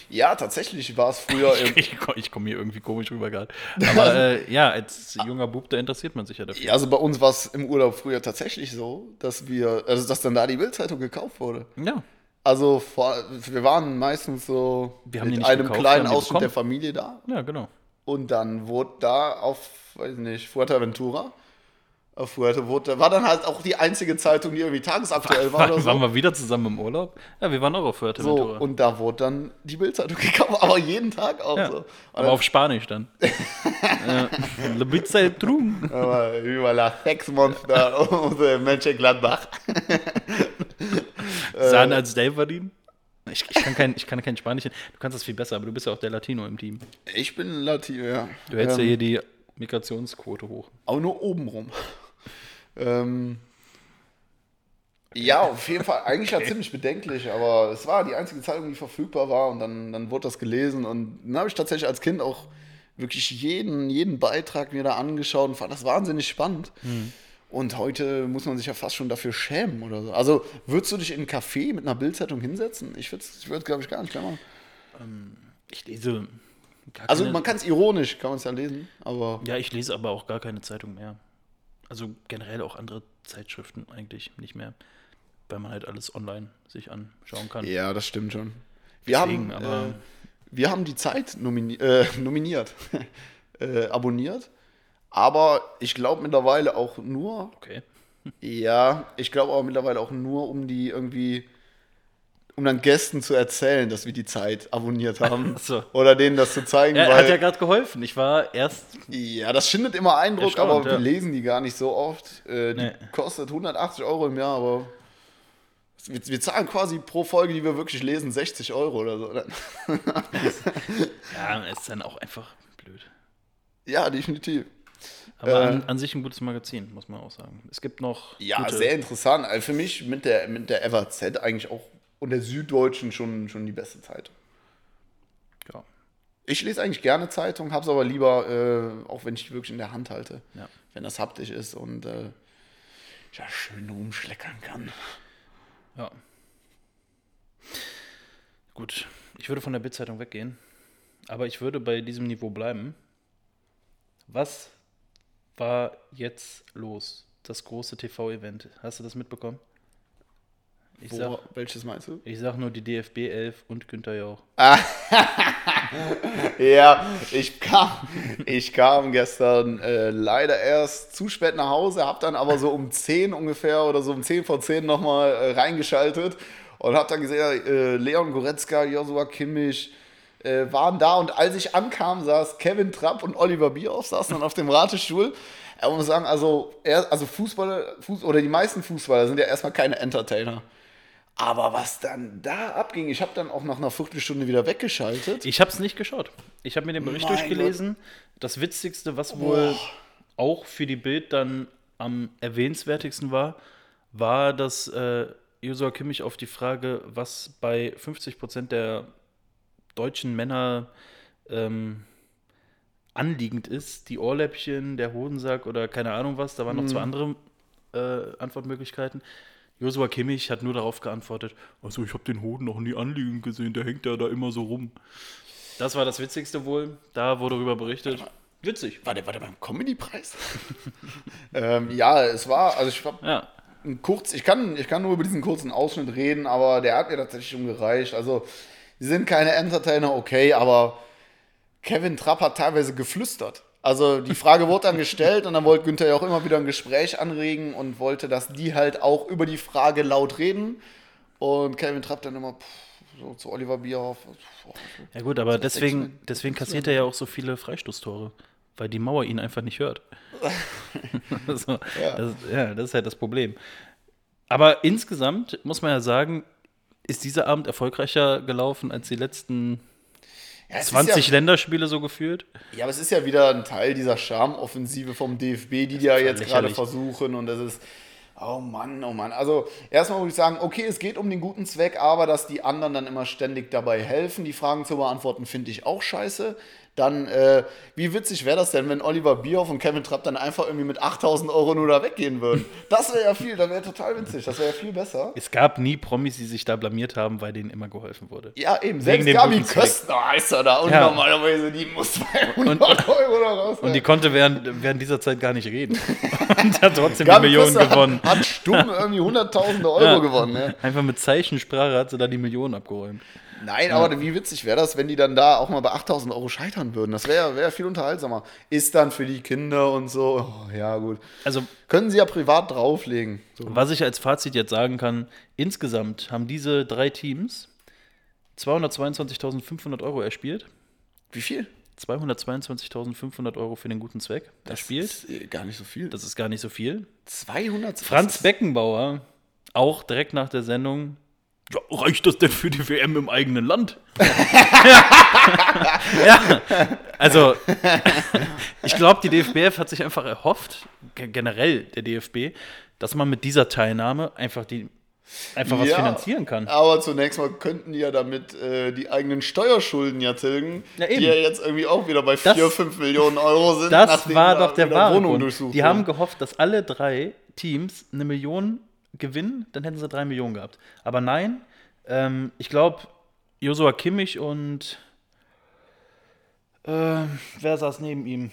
B: Ja, tatsächlich war es früher im,
C: ich, ich komme hier irgendwie komisch rüber gerade. Aber äh, ja, als junger Bub, da interessiert man sich ja dafür.
B: Ja, also bei uns war es im Urlaub früher tatsächlich so, dass wir, also dass dann da die Bildzeitung gekauft wurde.
C: Ja,
B: Also vor, wir waren meistens so mit einem
C: gekauft,
B: kleinen Ausschnitt der. Familie da.
C: ja, genau.
B: Und dann wurde da auf, weiß nicht, Fuerteventura, auf Fuerte, wurde, war dann halt auch die einzige Zeitung, die irgendwie tagesaktuell war oder
C: Waren,
B: so.
C: waren wir wieder zusammen im Urlaub? Ja, wir waren auch auf
B: so.
C: Fuerteventura.
B: Und da wurde dann die Bildzeitung gekauft, aber jeden Tag auch
C: ja,
B: so. Und
C: aber auf Spanisch dann. ja. Trum.
B: Aber über la Sexmonster und äh, Mönchengladbach.
C: Sahne als Dave verdienen? Ich, ich, kann kein, ich kann kein Spanisch. Du kannst das viel besser, aber du bist ja auch der Latino im Team.
B: Ich bin Latino, ja.
C: Du hältst ja
B: Ähm,
C: hier die Migrationsquote hoch.
B: Aber nur oben rum. Ähm, ja, auf jeden Fall. Eigentlich ja ziemlich bedenklich, aber es war die einzige Zeitung, die verfügbar war und dann, dann wurde das gelesen und dann habe ich tatsächlich als Kind auch wirklich jeden, jeden Beitrag mir da angeschaut und fand das wahnsinnig spannend. Und heute muss man sich ja fast schon dafür schämen oder so. Also würdest du dich in ein Café mit einer Bildzeitung hinsetzen? Ich würde es, ich würd, glaube ich, gar nicht mehr machen.
C: Ich lese.
B: Also man kann es ironisch, kann man es ja lesen, aber
C: ja, ich lese aber auch gar keine Zeitung mehr. Also generell auch andere Zeitschriften eigentlich nicht mehr. Weil man halt alles online sich anschauen kann.
B: ja, das stimmt schon. Wir
C: Deswegen,
B: haben,
C: aber-
B: äh, wir haben die Zeit nomini äh, nominiert, äh, abonniert, aber ich glaube mittlerweile auch nur,
C: Okay.
B: ja, ich glaube aber mittlerweile auch nur, um die irgendwie, um dann Gästen zu erzählen, dass wir die Zeit abonniert haben.
C: So.
B: Oder denen das zu zeigen,
C: Ja,
B: weil,
C: hat ja gerade geholfen. Ich war erst.
B: ja, das schindet immer Eindruck, aber wir
C: ja.
B: lesen die gar nicht so oft. Äh, die
C: Nee.
B: kostet 180 Euro im Jahr, aber wir, wir zahlen quasi pro Folge, die wir wirklich lesen, 60 Euro oder so.
C: Ja, ist dann auch einfach blöd.
B: Ja, definitiv.
C: Aber
B: Äh,
C: an, an sich ein gutes Magazin, muss man auch sagen. Es gibt noch.
B: Ja, sehr interessant. Also für mich mit der, mit der FAZ eigentlich auch und der Süddeutschen schon, schon die beste Zeitung.
C: Ja.
B: Ich lese eigentlich gerne Zeitung, habe es aber lieber, äh, auch wenn ich die wirklich in der Hand halte,
C: Ja.
B: wenn das haptisch ist und äh, ich ja schön rumschleckern kann.
C: Ja. Gut, ich würde von der Bildzeitung weggehen, aber ich würde bei diesem Niveau bleiben. Was war jetzt los? Das große TV-Event. Hast du das mitbekommen? Ich
B: Wo,
C: sag,
B: welches meinst du?
C: ich sag nur die DFB 11 und Günther Jauch.
B: Ja, ich kam, ich kam gestern äh, leider erst zu spät nach Hause, habe dann aber so um 10 ungefähr oder so um 10 vor 10 nochmal äh, reingeschaltet und habe dann gesehen, äh, Leon Goretzka, Joshua Kimmich äh, waren da und als ich ankam, saß Kevin Trapp und Oliver Bierhoff saßen dann auf dem Ratestuhl. Ich muss sagen, also, er, also Fußballer, Fuß, oder die meisten Fußballer sind ja erstmal keine Entertainer. Aber was dann da abging, ich habe dann auch nach einer Viertelstunde wieder weggeschaltet.
C: Ich habe es nicht geschaut. Ich habe mir den Bericht
B: Mein
C: durchgelesen. Das Witzigste, was wohl auch für die Bild dann am erwähnenswertigsten war, war, dass äh, Josua Kimmich auf die Frage, was bei 50 Prozent der deutschen Männer ähm, anliegend ist, die Ohrläppchen, der Hodensack oder keine Ahnung was, da waren noch zwei andere äh, Antwortmöglichkeiten. Josua Kimmich hat nur darauf geantwortet, also ich habe den Hoden noch nie anliegend gesehen, der hängt ja da immer so rum. Das war das Witzigste wohl, da wurde darüber berichtet. Witzig.
B: War der, war der beim Comedy-Preis? ähm, ja, es war, also ich hab,
C: Ja,
B: ein kurz, ich kann, ich kann nur über diesen kurzen Ausschnitt reden, aber der hat mir tatsächlich schon gereicht. Also, sie sind keine Entertainer, okay, aber Kevin Trapp hat teilweise geflüstert. Also die Frage wurde dann gestellt und dann wollte Günther ja auch immer wieder ein Gespräch anregen und wollte, dass die halt auch über die Frage laut reden. Und Kevin Trapp dann immer pff, so zu Oliver Bierhoff. pff,
C: Ja gut, aber deswegen, deswegen kassiert er ja auch so viele Freistoßtore, weil die Mauer ihn einfach nicht hört. so,
B: Ja.
C: Das, ja, das ist halt das Problem. Aber insgesamt muss man ja sagen, ist dieser Abend erfolgreicher gelaufen als die letzten
B: Ja, es ist
C: 20
B: ja,
C: Länderspiele so gefühlt.
B: Ja, aber es ist ja wieder ein Teil dieser Charmoffensive vom DFB, die die ja jetzt gerade versuchen. Und das ist, oh Mann, oh Mann. Also erstmal würde ich sagen, okay, es geht um den guten Zweck, aber dass die anderen dann immer ständig dabei helfen, die Fragen zu beantworten, finde ich auch scheiße. Dann, äh, wie witzig wäre das denn, wenn Oliver Bierhoff und Kevin Trapp dann einfach irgendwie mit 8000 Euro nur da weggehen würden? Das wäre ja viel, das wäre total witzig, das wäre ja viel besser.
C: Es gab nie Promis, die sich da blamiert haben, weil denen immer geholfen wurde.
B: Ja, eben,
C: Wegen
B: selbst
C: dem
B: Gabi. Köstner heißt er da und
C: Ja.
B: normalerweise, die muss 200 Euro da raus.
C: Und die konnte während, während dieser Zeit gar nicht reden. Und hat trotzdem die Millionen
B: Köster
C: gewonnen.
B: Hat, hat stumm irgendwie hunderttausende Euro
C: Ja.
B: gewonnen. Ne?
C: Einfach mit Zeichensprache hat sie da die Millionen abgeräumt.
B: Nein, aber wie witzig wäre das, wenn die dann da auch mal bei 8000 Euro scheitern würden? Das wäre wär viel unterhaltsamer. Ist dann für die Kinder und so. Oh, ja, gut.
C: Also
B: Können sie ja privat drauflegen. So.
C: Was ich als Fazit jetzt sagen kann, insgesamt haben diese drei Teams 222.500 Euro erspielt.
B: Wie viel?
C: 222.500 Euro für den guten Zweck erspielt.
B: ist äh, gar nicht so viel.
C: Das ist gar nicht so viel.
B: 200.
C: Franz Beckenbauer, auch direkt nach der Sendung. Ja, reicht das denn für die WM im eigenen Land? ja, also ich glaube, die DFBF hat sich einfach erhofft, ge- generell der DFB, dass man mit dieser Teilnahme einfach die einfach was
B: Ja,
C: finanzieren kann.
B: Aber zunächst mal könnten die ja damit äh, die eigenen Steuerschulden ja tilgen,
C: Ja, eben.
B: die ja jetzt irgendwie auch wieder bei
C: Das-
B: 4, 5 Millionen Euro sind.
C: Das war doch der wahre Grund.
B: durchsucht
C: Die haben gehofft, dass alle drei Teams eine Million gewinnen, dann hätten sie drei Millionen gehabt. Aber nein, ähm, ich glaube, Josua Kimmich und äh, wer saß neben ihm?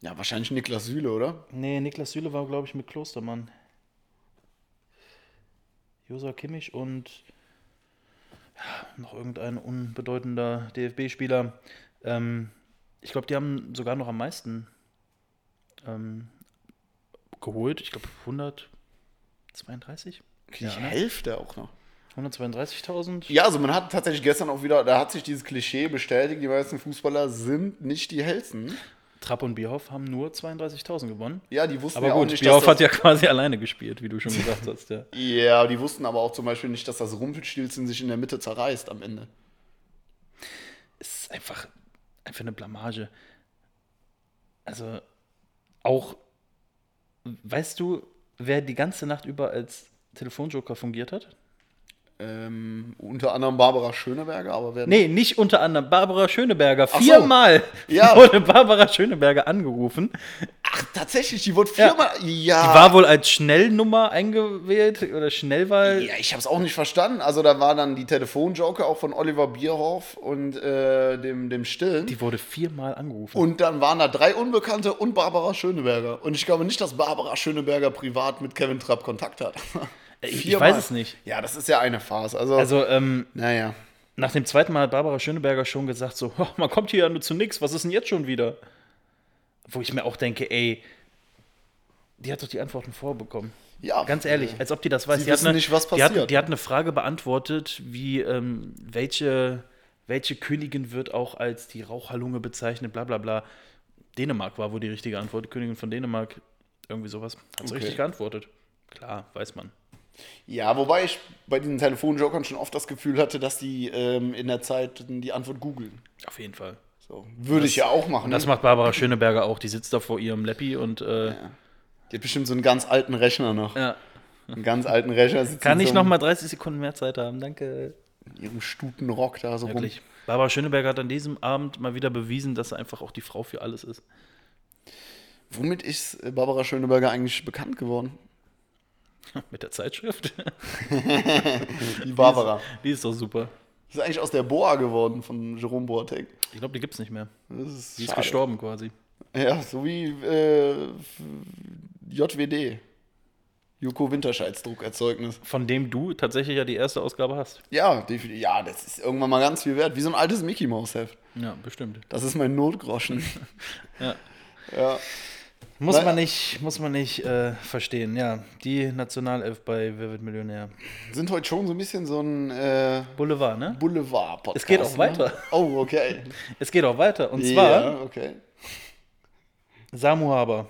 B: Ja, wahrscheinlich Niklas Süle, oder?
C: Nee, Niklas Süle war, glaube ich, mit Klostermann. Josua Kimmich und ja, noch irgendein unbedeutender DFB-Spieler. Ähm, ich glaube, die haben sogar noch am meisten ähm, geholt. Ich glaube, 132?
B: Die
C: Ja, ne?
B: Hälfte auch noch.
C: 132.000?
B: Ja, also man hat tatsächlich gestern auch wieder, da hat sich dieses Klischee bestätigt, die meisten Fußballer sind nicht die hellsten.
C: Trapp und Bierhoff haben nur 32.000 gewonnen.
B: Ja, die wussten
C: Aber
B: ja auch
C: gut,
B: nicht,
C: Bierhoff
B: dass
C: hat ja quasi alleine gespielt, wie du schon gesagt hast. Ja.
B: Ja, die wussten aber auch zum Beispiel nicht, dass das Rumpelstilzchen sich in der Mitte zerreißt am Ende.
C: es ist einfach, einfach eine Blamage. Also auch, weißt du, wer die ganze Nacht über als Telefonjoker fungiert hat?
B: Ähm, unter anderem Barbara Schöneberger, aber wer
C: Nee, nicht unter anderem Barbara Schöneberger.
B: Ach so.
C: Viermal
B: Ja.
C: wurde Barbara Schöneberger angerufen.
B: Ach, tatsächlich, die wurde viermal. Ja.
C: Die war wohl als Schnellnummer eingewählt oder Schnellwahl.
B: ja, ich habe es auch nicht verstanden. Also da war dann die Telefonjoker auch von Oliver Bierhoff und äh, dem, dem Stillen.
C: Die wurde viermal angerufen.
B: Und dann waren da drei Unbekannte und Barbara Schöneberger. Und ich glaube nicht, dass Barbara Schöneberger privat mit Kevin Trapp Kontakt hat.
C: ich, ich weiß es nicht.
B: Ja, das ist ja eine Farce. Also,
C: Also, ähm,
B: naja.
C: Nach dem zweiten Mal hat Barbara Schöneberger schon gesagt, so, "Oh, man kommt hier ja nur zu nichts, was ist denn jetzt schon wieder? Wo ich mir auch denke, ey, die hat doch die Antworten vorbekommen.
B: Ja,
C: Ganz ehrlich, als ob die das weiß.
B: Sie
C: die hat
B: wissen
C: eine,
B: nicht, was
C: Die hat,
B: passiert.
C: die hat eine Frage beantwortet, wie, ähm, welche, welche Königin wird auch als die Raucherlunge bezeichnet, bla bla bla. Dänemark war wohl die richtige Antwort. Königin von Dänemark, irgendwie sowas. Hat sie
B: Okay.
C: richtig geantwortet. Klar, weiß man.
B: Ja, wobei ich bei diesen Telefonjokern schon oft das Gefühl hatte, dass die ähm, in der Zeit die Antwort googeln.
C: Auf jeden Fall.
B: So, würde ich ja auch machen.
C: Und das macht Barbara Schöneberger auch. Die sitzt da vor ihrem Lappi und äh,
B: die hat bestimmt so einen ganz alten Rechner noch.
C: ja.
B: Einen ganz alten Rechner. sitzt
C: Kann ich
B: so
C: noch
B: einem-
C: mal 30 Sekunden mehr Zeit haben? Danke.
B: in ihrem Stutenrock da so
C: Wirklich. Barbara Schöneberger hat an diesem Abend mal wieder bewiesen, dass er einfach auch die Frau für alles ist.
B: rum. Womit ist äh, Barbara Schöneberger eigentlich bekannt geworden?
C: Mit der Zeitschrift.
B: Die Barbara.
C: Die ist doch super.
B: Ist eigentlich aus der Boa geworden von Jerome Boateng.
C: Ich glaube, die gibt es nicht mehr.
B: Das ist
C: Die ist
B: schade.
C: gestorben quasi.
B: Ja, so wie äh, JWD. Joko Winterscheids Druckerzeugnis.
C: Von dem du tatsächlich ja die erste Ausgabe hast.
B: Ja, definitiv. Ja, das ist irgendwann mal ganz viel wert. Wie so ein altes Mickey Mouse Heft.
C: Ja, bestimmt.
B: Das ist mein Notgroschen.
C: Ja.
B: ja.
C: Muss man nicht, muss man nicht äh, verstehen. Ja, die Nationalelf bei Wer wird Millionär?
B: Sind heute schon so ein bisschen so ein äh,
C: Boulevard, ne?
B: Boulevard-Podcast.
C: Es geht auch
B: ne?
C: weiter.
B: Oh, okay.
C: Es geht auch weiter. Und zwar
B: Ja, okay.
C: Samu Haber.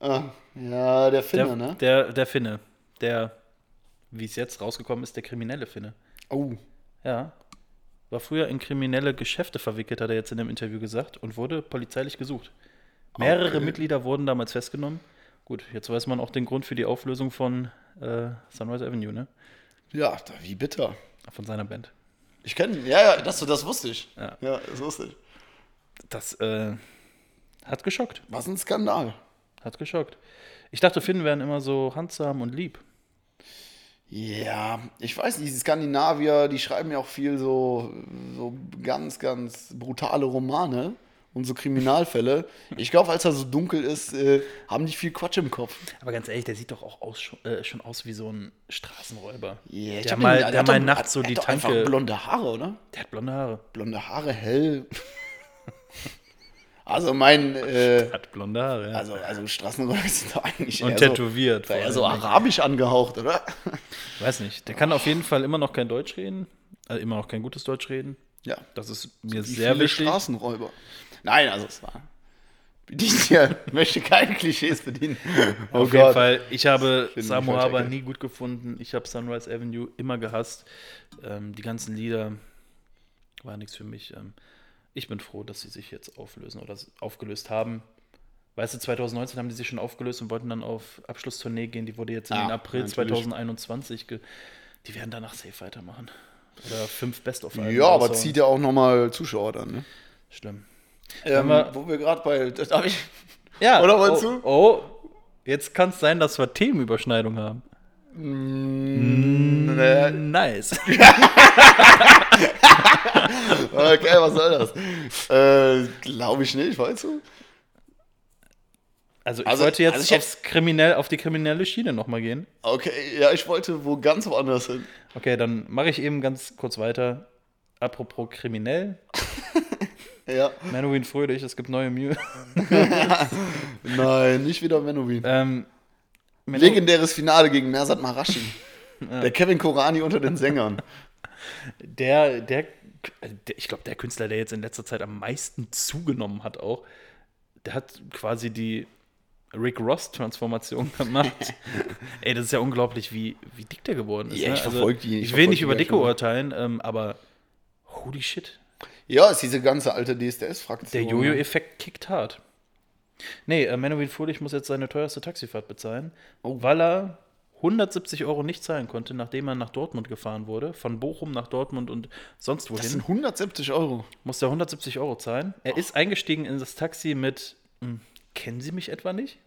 B: Ah, ja, der Finne,
C: Der,
B: ne?
C: der, der Finne. Der, wie es jetzt rausgekommen ist, der kriminelle Finne.
B: Oh.
C: Ja. War früher in kriminelle Geschäfte verwickelt, hat er jetzt in dem Interview gesagt, und wurde polizeilich gesucht. Mehrere
B: Okay.
C: Mitglieder wurden damals festgenommen. Gut, jetzt weiß man auch den Grund für die Auflösung von äh, Sunrise Avenue, ne?
B: Ja, da, wie bitter.
C: Von seiner Band.
B: Ich kenne, ja, ja, das, das wusste ich.
C: Ja.
B: ja, das wusste ich.
C: Das äh, hat geschockt.
B: Was ein Skandal.
C: Hat geschockt. Ich dachte, Finnen wären immer so handsam und lieb.
B: Ja, ich weiß nicht, die Skandinavier, die schreiben ja auch viel so, so ganz, ganz brutale Romane und so Kriminalfälle. Ich glaube, als er so dunkel ist, äh, haben die viel Quatsch im Kopf.
C: Aber ganz ehrlich, der sieht doch auch aus, schon, äh, schon aus wie so ein Straßenräuber.
B: Yeah, ich
C: der
B: hab
C: mal,
B: den-
C: der
B: hat
C: mal
B: doch-
C: nachts
B: hat-
C: so
B: hat
C: die
B: einfach
C: Tanke.
B: blonde Haare, oder?
C: Der hat blonde Haare.
B: Blonde Haare, hell. also mein, äh,
C: Hat blonde Haare, ja.
B: also, also Straßenräuber sind doch eigentlich
C: und
B: eher
C: tätowiert.
B: so, eher so arabisch angehaucht, oder?
C: Weiß nicht. Der kann auf jeden Fall immer noch kein Deutsch reden. Also immer noch kein gutes Deutsch reden.
B: Ja,
C: Das ist mir
B: wie
C: sehr
B: viele
C: wichtig.
B: Straßenräuber. Nein, also es war. Bedient hier, möchte keine Klischees bedienen. Oh
C: Auf jeden Fall, ich habe
B: falsch,
C: nie gut gefunden. Ich habe Sunrise Avenue immer gehasst. Ähm, die ganzen Lieder waren nichts für mich. Ähm, ich bin froh, dass sie sich jetzt auflösen oder aufgelöst haben. Weißt du, 2019 haben die sich schon aufgelöst und wollten dann auf Abschlusstournee gehen. Die wurde jetzt in
B: Ah,
C: den April
B: natürlich.
C: 2021. Ge die werden danach safe weitermachen. Oder fünf best of
B: Ja, aber zieht ja auch nochmal Zuschauer dann, ne?
C: Schlimm.
B: Ähm,
C: wir-
B: wo wir gerade bei. Darf ich?
C: Ja,
B: Oder
C: oh,
B: wolltest du?
C: Oh, jetzt kann es sein, dass wir Themenüberschneidung haben.
B: Mm, Nee.
C: Nice.
B: Okay, was soll das? äh, Glaube ich nicht, weißt du?
C: Also ich
B: Also-
C: wollte jetzt
B: also ich
C: kriminell, auf die kriminelle Schiene nochmal gehen.
B: Okay, ja, ich wollte wo ganz woanders hin.
C: Okay, dann mache ich eben ganz kurz weiter. Apropos kriminell,
B: Ja.
C: Menowin Fröhlich, es gibt neue Mühe.
B: Nein, nicht wieder Menowin.
C: ähm,
B: Legendäres Finale gegen Mersat Marashi. Der Kevin Korani unter den Sängern.
C: der, der, der, ich glaube, der Künstler, der jetzt in letzter Zeit am meisten zugenommen hat auch, der hat quasi die Rick Ross-Transformation gemacht. Ey, das ist ja unglaublich, wie, wie dick der geworden ist.
B: Ja,
C: ne?
B: ich verfolg die, ich
C: Ich, will nicht über Dicke
B: schon.
C: urteilen, ähm, aber holy shit.
B: Ja, ist diese ganze alte DSDS-Fraktion.
C: Der Jojo-Effekt kickt hart. Nee, äh, Menowin Fröhlich muss jetzt seine teuerste Taxifahrt bezahlen,
B: Oh.
C: weil er 170 Euro nicht zahlen konnte, nachdem er nach Dortmund gefahren wurde. Von Bochum nach Dortmund und sonst wohin.
B: Das sind 170 Euro.
C: Musste er 170 Euro zahlen. Er ist eingestiegen in das Taxi mit, hm, kennen Sie mich etwa nicht?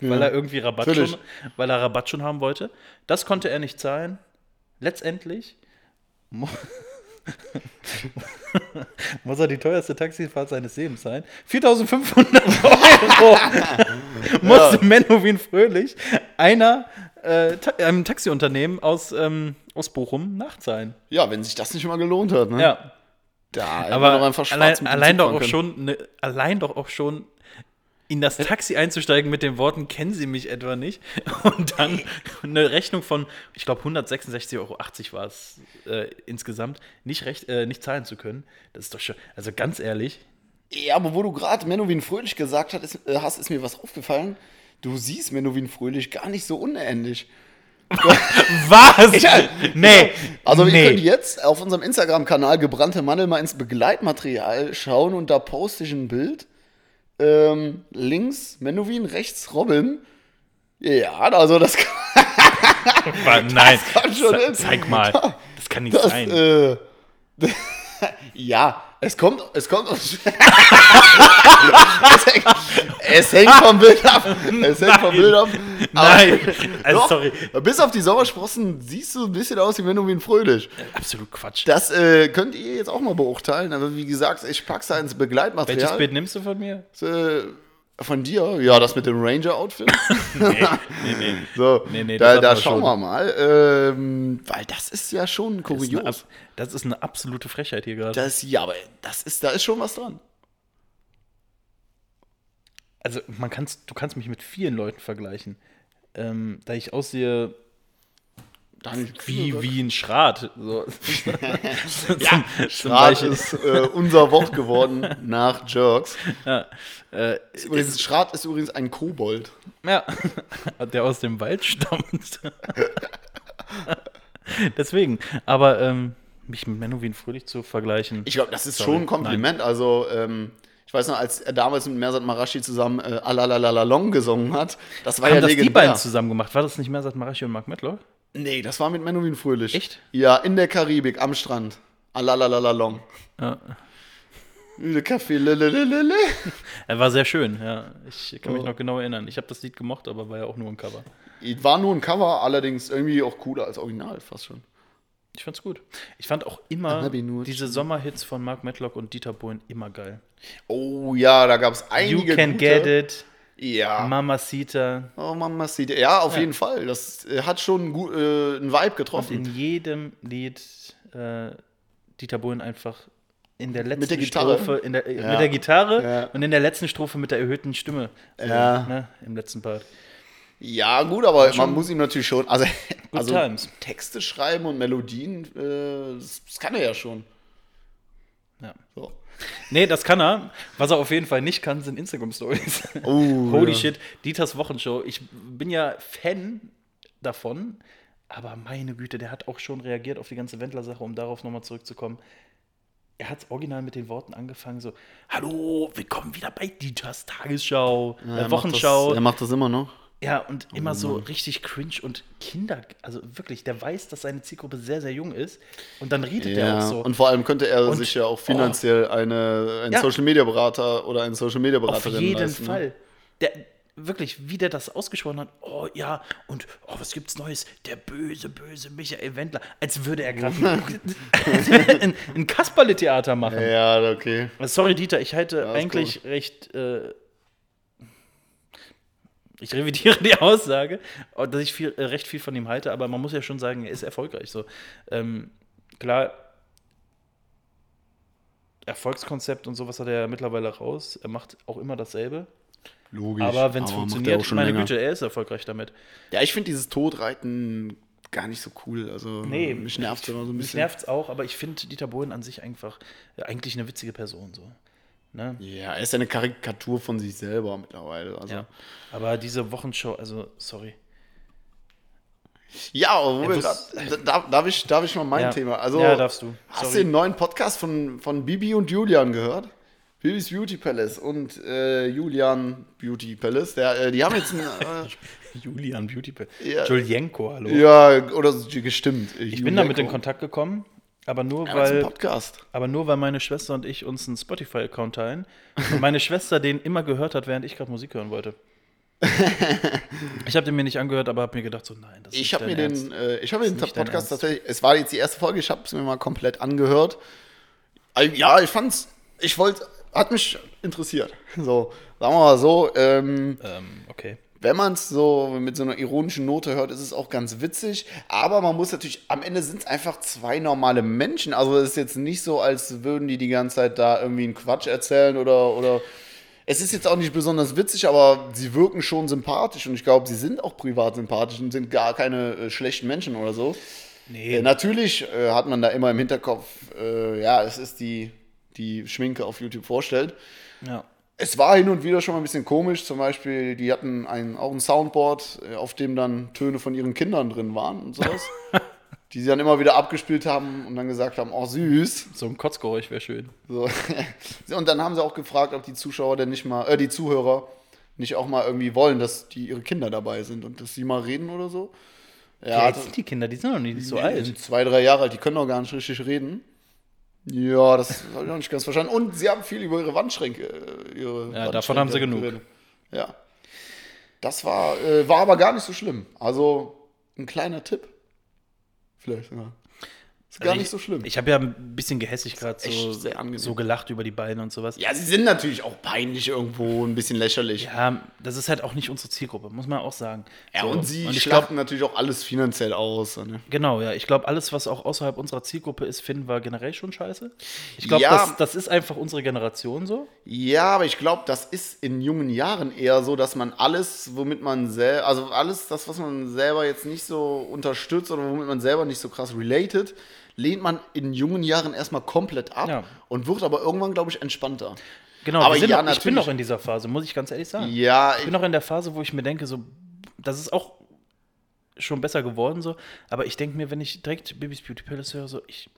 C: Weil er irgendwie Rabatt
B: natürlich.
C: schon, weil er Rabatt schon haben wollte. Das konnte er nicht zahlen. Letztendlich muss er die teuerste Taxifahrt seines Lebens sein. 4500 Euro musste Menowin Fröhlich einer, äh, ta einem Taxiunternehmen aus, ähm, aus Bochum nachzahlen.
B: Ja, wenn sich das nicht mal gelohnt hat, ne?
C: Ja,
B: Da
C: aber
B: man doch einfach
C: allein, allein, doch auch
B: können.
C: schon, ne, allein doch auch schon in das Taxi einzusteigen mit den Worten, kennen Sie mich etwa nicht? Und dann eine Rechnung von, ich glaube, 166,80 Euro war es äh, insgesamt, nicht, recht, äh, nicht zahlen zu können. Das ist doch schon, also ganz ehrlich,
B: Ja, aber wo du gerade Menowin Fröhlich gesagt hast ist, äh, hast, ist mir was aufgefallen. Du siehst Menowin Fröhlich gar nicht so unähnlich.
C: was? nee,
B: Also ihr
C: nee.
B: könnt jetzt auf unserem Instagram-Kanal Gebrannte Mandel mal ins Begleitmaterial schauen und da poste ich ein Bild. Ähm, links Menowin, rechts Robin. Ja, also das kann,
C: Wa- Nein,
B: kann schon
C: zeig mal, das kann nicht
B: das,
C: sein.
B: äh, ja, es kommt, es kommt aus- es, hängt, es hängt vom Bild ab. Es hängt vom
C: Nein.
B: Bild ab. Aber-
C: Nein, also
B: Doch,
C: sorry.
B: Bis auf die Sommersprossen siehst du ein bisschen aus wie Menowin Fröhlich.
C: Absolut Quatsch.
B: Das äh, könnt ihr jetzt auch mal beurteilen. Aber wie gesagt, ich pack's da ins
C: Welches
B: Begleitmaterial.
C: Bild nimmst du von mir?
B: Äh, Von dir? Ja, das mit dem Ranger-Outfit.
C: Nee, nee, nee.
B: So,
C: Nee, nee,
B: da, da schauen wir mal. Ähm, weil das ist ja schon
C: Das ist, eine,
B: kurios.
C: das ist eine absolute Frechheit hier gerade.
B: Das, ja, aber das ist, da ist schon was dran.
C: Also man kann's, du kannst mich mit vielen Leuten vergleichen. Ähm, da ich aussehe wie, wie ein Schrat. So.
B: Ja,
C: zum
B: Schrat
C: Beispiel.
B: ist äh, unser Wort geworden nach Jerks.
C: Ja, äh,
B: Ist übrigens, Schrat ist übrigens ein Kobold.
C: ja, der aus dem Wald stammt. Deswegen, aber ähm, mich mit Menowin Fröhlich zu vergleichen.
B: Ich glaube, das ist
C: Sorry,
B: schon ein Kompliment. Also, ähm, ich weiß noch, als er damals mit Mersat Marashi zusammen äh, Alalalalong gesungen hat, das war
C: haben
B: ja
C: das die
B: legendär.
C: beiden zusammen gemacht? War das nicht Mersat Marashi und Mark Medlock?
B: Nee, das war mit Menowin Fröhlich.
C: Echt?
B: Ja, in der Karibik, am Strand. Alalalalong.
C: Ja.
B: Le, le.
C: Er war sehr schön, ja. Ich kann mich
B: Oh.
C: noch genau erinnern. Ich habe das Lied gemocht, aber war ja auch nur ein Cover.
B: War nur ein Cover, allerdings irgendwie auch cooler als Original, fast schon.
C: Ich fand's gut. Ich fand auch immer diese Sommerhits von Mark Medlock und Dieter Bohlen immer geil.
B: Oh ja, da gab es einige
C: you Can
B: gute.
C: Get It,
B: Ja.
C: Mamacita.
B: Oh, Mama sieht. Ja, auf
C: Ja.
B: jeden Fall. Das äh, hat schon gu- äh, einen Vibe
C: Und
B: getroffen.
C: in jedem Lied äh, Dieter Bohlen einfach in der letzten
B: der Gitarre.
C: Strophe, in der, äh,
B: Ja.
C: mit der Gitarre
B: Ja.
C: und in der letzten Strophe mit der erhöhten Stimme. So,
B: Ja.
C: Ne, Im letzten Part.
B: Ja, gut, aber
C: schon-
B: man muss ihm natürlich schon. Also, also. Texte schreiben und Melodien, äh, das, das kann er ja schon.
C: Ja.
B: So.
C: Nee, das kann er. Was er auf jeden Fall nicht kann, sind Instagram-Stories.
B: Oh,
C: Holy
B: ja.
C: shit, Dieters Wochenshow. Ich bin ja Fan davon, aber meine Güte, der hat auch schon reagiert auf die ganze Wendler-Sache, um darauf nochmal zurückzukommen. Er hat original mit den Worten angefangen, so, hallo, willkommen wieder bei Dieters Tagesschau,
B: Ja,
C: äh,
B: er macht
C: Wochenschau.
B: Das, er macht das immer noch.
C: Ja, und immer so richtig cringe und Kinder, also wirklich, der weiß, dass seine Zielgruppe sehr, sehr jung ist und dann redet er auch
B: Ja,
C: so.
B: und vor allem könnte er
C: Und-
B: sich ja auch finanziell eine, einen
C: Ja.
B: Social Media Berater oder einen Social Media
C: Auf jeden
B: leisten?
C: Fall. Der, wirklich, wie der das ausgesprochen hat, oh ja, und oh, was gibt's Neues? Der böse, böse Michael Wendler. Als würde er gerade ein, ein, Kasperle-Theater machen.
B: Ja, okay.
C: Sorry, Dieter, ich halte
B: ist
C: eigentlich recht. Äh, ich revidiere die Aussage, dass ich viel, äh, recht viel von ihm halte, aber man muss ja schon sagen, er ist erfolgreich. So. Ähm, klar, Erfolgskonzept und sowas hat er ja mittlerweile raus. Er macht auch immer dasselbe.
B: Logisch.
C: Aber wenn es
B: er
C: funktioniert, meine
B: länger.
C: Güte, er ist erfolgreich damit.
B: Ja, ich finde dieses Todreiten gar nicht so cool. Also,
C: Nee,
B: mich nervt es immer so ein
C: Mich
B: bisschen.
C: nervt es auch, aber ich finde Dieter Bohlen an sich einfach eigentlich eine witzige Person. So. Ne?
B: Ja, er ist ja eine Karikatur von sich selber mittlerweile. Also.
C: Ja. Aber diese Wochenshow, also sorry.
B: Ja, aber wo wir grad, darf, darf, ich, darf ich mal mein
C: ja.
B: Thema? Also,
C: ja, darfst du.
B: Hast du
C: Sorry.
B: den neuen Podcast von, von Bibi und Julian gehört? Bibis Beauty Palace und äh, Julian Beauty Palace. Der, äh, die haben jetzt ein. Äh,
C: Julian Beauty Palace.
B: Ja.
C: Julienko, hallo.
B: ja, oder so gestimmt.
C: ich bin damit in Kontakt gekommen, aber nur,
B: Ja, weil,
C: aber nur weil meine Schwester und ich uns einen Spotify-Account teilen und meine Schwester den immer gehört hat, während ich gerade Musik hören wollte. ich habe den mir nicht angehört, aber habe mir gedacht, so nein, das ist
B: Ich
C: nicht
B: habe mir
C: dein
B: den,
C: Ernst.
B: äh, ich habe mir den Podcast
C: Ernst.
B: tatsächlich. Es war jetzt die erste Folge. Ich habe es mir mal komplett angehört. Also, Ja, ich fand's. Ich wollte, hat mich interessiert. So, sagen wir mal so. Ähm,
C: Ähm, okay.
B: Wenn man es so mit so einer ironischen Note hört, ist es auch ganz witzig. Aber man muss natürlich, am Ende sind es einfach zwei normale Menschen. Also es ist jetzt nicht so, als würden die die ganze Zeit da irgendwie einen Quatsch erzählen oder, oder es ist jetzt auch nicht besonders witzig, aber sie wirken schon sympathisch und ich glaube, sie sind auch privat sympathisch und sind gar keine äh, schlechten Menschen oder so.
C: Nee,
B: Äh, natürlich äh, hat man da immer im Hinterkopf, äh, ja, es ist die, die Schminke auf YouTube vorstellt.
C: ja.
B: Es war hin und wieder schon mal ein bisschen komisch. Zum Beispiel, die hatten ein, auch ein Soundboard, äh, auf dem dann Töne von ihren Kindern drin waren und sowas. die sie dann immer wieder abgespielt haben und dann gesagt haben, oh süß.
C: So ein Kotzgeräusch wäre schön.
B: So. und dann haben sie auch gefragt, ob die Zuschauer denn nicht mal, äh, die Zuhörer nicht auch mal irgendwie wollen, dass die ihre Kinder dabei sind und dass sie mal reden oder so.
C: Ja,
B: Ja,
C: jetzt sind die Kinder, die sind noch nicht so
B: die
C: alt.
B: sind zwei, drei Jahre alt, die können noch gar nicht richtig reden. Ja, das habe ich noch nicht ganz verstanden. Und sie haben viel über ihre Wandschränke. äh, Ihre
C: Ja, davon haben sie genug.
B: geredet. Ja. Das war, äh, war aber gar nicht so schlimm. Also ein kleiner Tipp. Vielleicht, ja. Ist gar
C: Also
B: nicht
C: ich,
B: so schlimm.
C: Ich habe ja ein bisschen gehässig gerade so, so gelacht über die beiden und sowas.
B: ja, sie sind natürlich auch peinlich irgendwo, ein bisschen lächerlich.
C: Ja, das ist halt auch nicht unsere Zielgruppe, muss man auch sagen.
B: Ja,
C: So,
B: und sie
C: ich
B: schlachten
C: glaube,
B: natürlich auch alles finanziell aus. Ne?
C: genau, ja, ich glaube, alles, was auch außerhalb unserer Zielgruppe ist, finden wir generell schon scheiße. Ich glaube,
B: Ja.
C: das, das ist einfach unsere Generation so.
B: Ja, aber ich glaube, das ist in jungen Jahren eher so, dass man alles, womit man selber, also alles das, was man selber jetzt nicht so unterstützt oder womit man selber nicht so krass related, lehnt man in jungen Jahren erstmal komplett ab
C: Ja.
B: und wird aber irgendwann, glaube ich, entspannter.
C: Genau,
B: Aber ja,
C: noch, ich bin noch in dieser Phase, muss ich ganz ehrlich sagen.
B: Ja,
C: Ich bin noch in der Phase, wo ich mir denke, so, das ist auch schon besser geworden so, aber ich denke mir, wenn ich direkt Bibis Beauty Palace höre, so, ich,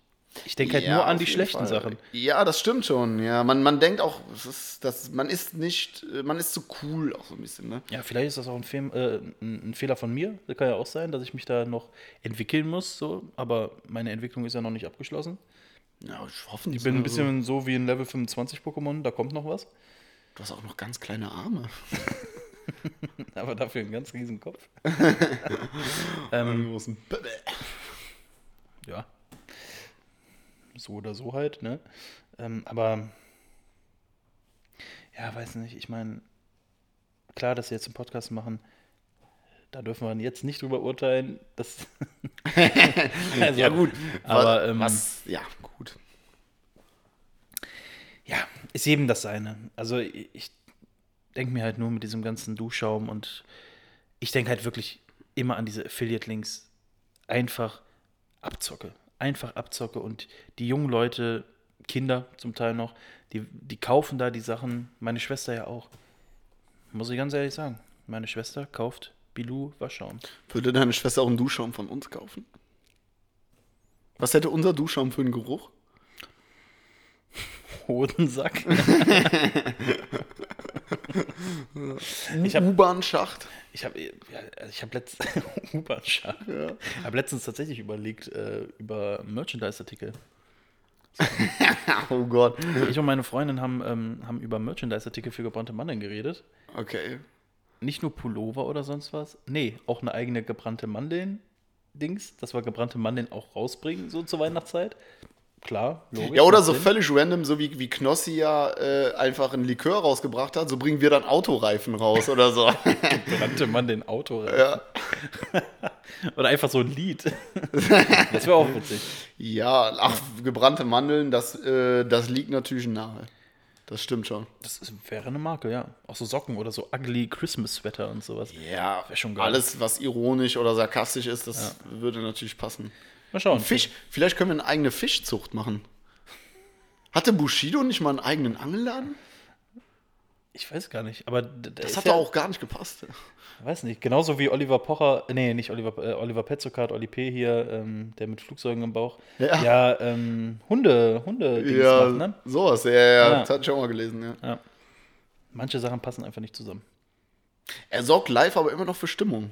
C: ich denke halt
B: Ja,
C: nur an die schlechten
B: Fall.
C: Sachen.
B: Ja, das stimmt schon. Ja, man, man denkt auch, ist, das, man ist nicht, man ist zu cool auch so ein bisschen, ne?
C: Ja, vielleicht ist das auch ein, Film, äh, ein Fehler von mir. Das kann ja auch sein, dass ich mich da noch entwickeln muss, so, aber meine Entwicklung ist ja noch nicht abgeschlossen.
B: Ja, ich hoffe
C: Ich bin ein bisschen so wie ein Level 25 Pokémon, da kommt noch was,
B: Du hast auch noch ganz kleine Arme.
C: aber dafür einen ganz riesen Kopf.
B: Ähm,
C: ja. So oder so halt, ne? Ähm, aber ja, weiß nicht, ich meine, klar, dass wir jetzt einen Podcast machen, da dürfen wir jetzt nicht drüber urteilen. Das also,
B: ja, gut.
C: Aber
B: was,
C: ähm,
B: was, ja, gut.
C: ja, ist jedem das seine. Also ich, ich denke mir halt nur mit diesem ganzen Duschschaum und ich denke halt wirklich immer an diese Affiliate-Links. Einfach Abzocke. Einfach Abzocke und die jungen Leute, Kinder zum Teil noch, die, die kaufen da die Sachen. Meine Schwester ja auch. Muss ich ganz ehrlich sagen. Meine Schwester kauft Bilou Waschschaum.
B: Würde deine Schwester auch einen Duschschaum von uns kaufen? Was hätte unser Duschschaum für einen Geruch?
C: Hodensack. Hab-
B: U-Bahn-Schacht.
C: Ich habe ja, ich hab letzt U-Bahn-Schach. habe letztens tatsächlich überlegt äh, über Merchandise-Artikel.
B: Oh Gott.
C: Ich und meine Freundin haben, ähm, haben über Merchandise-Artikel für gebrannte Mandeln geredet.
B: Okay.
C: Nicht nur Pullover oder sonst was. Nee, auch eine eigene gebrannte Mandeln-Dings, dass wir gebrannte Mandeln auch rausbringen, so zur Weihnachtszeit. Klar, logisch.
B: Ja, oder so
C: Sinn.
B: völlig random, so wie, wie Knossi ja äh, einfach ein Likör rausgebracht hat, so bringen wir dann Autoreifen raus oder so.
C: Gebrannte Mandeln Auto.
B: ja.
C: Oder einfach so ein Lied. das wäre auch witzig.
B: ja, ach, gebrannte Mandeln, das, äh, das liegt natürlich nahe. Das stimmt schon.
C: Das ist, wäre eine Marke, ja. Auch so Socken oder so ugly Christmas Sweater und sowas.
B: Ja,
C: Wär schon geil.
B: alles, was ironisch oder sarkastisch ist, das würde natürlich passen.
C: Mal schauen.
B: Fisch, vielleicht können wir eine eigene Fischzucht machen. Hatte Bushido nicht mal einen eigenen Angelladen?
C: Ich weiß gar nicht, aber
B: Das hat
C: ja,
B: doch auch gar nicht gepasst.
C: Weiß nicht, genauso wie Oliver Pocher, nee, nicht Oliver, äh, Oliver Petzokat, Oli P. hier, ähm, der mit Flugzeugen im Bauch,
B: Ja.
C: ja, ähm, Hunde, Hunde
B: Ja,
C: macht, ne?
B: sowas, ja, ja, ja.
C: Ja.
B: das hatte ich auch mal gelesen, ja.
C: Ja. Manche Sachen passen einfach nicht zusammen.
B: Er sorgt live aber immer noch für Stimmung.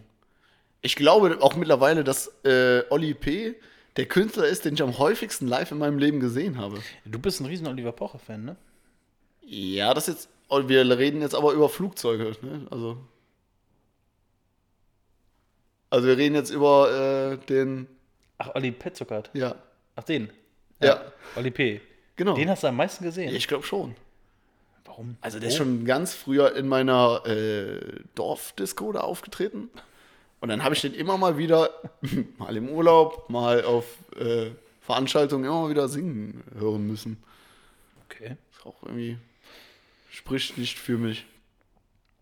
B: Ich glaube auch mittlerweile, dass äh, Oli P. der Künstler ist, den ich am häufigsten live in meinem Leben gesehen habe.
C: Du bist ein riesen Oliver Pocher-Fan, ne?
B: Ja, das jetzt. oh, Wir reden jetzt aber über Flugzeuge, ne? Also. Also wir reden jetzt über äh, den.
C: Ach, Oli Petzokat.
B: Ja.
C: Ach, den.
B: Ja.
C: Oli P.
B: Genau.
C: Den hast du am meisten gesehen.
B: Ich glaube schon.
C: Warum?
B: Also der ist
C: Wo?
B: schon ganz früher in meiner äh, Dorfdisco da aufgetreten. Und dann habe ich den immer mal wieder, mal im Urlaub, mal auf äh, Veranstaltungen immer mal wieder singen hören müssen.
C: Okay.
B: Ist auch irgendwie, spricht nicht für mich.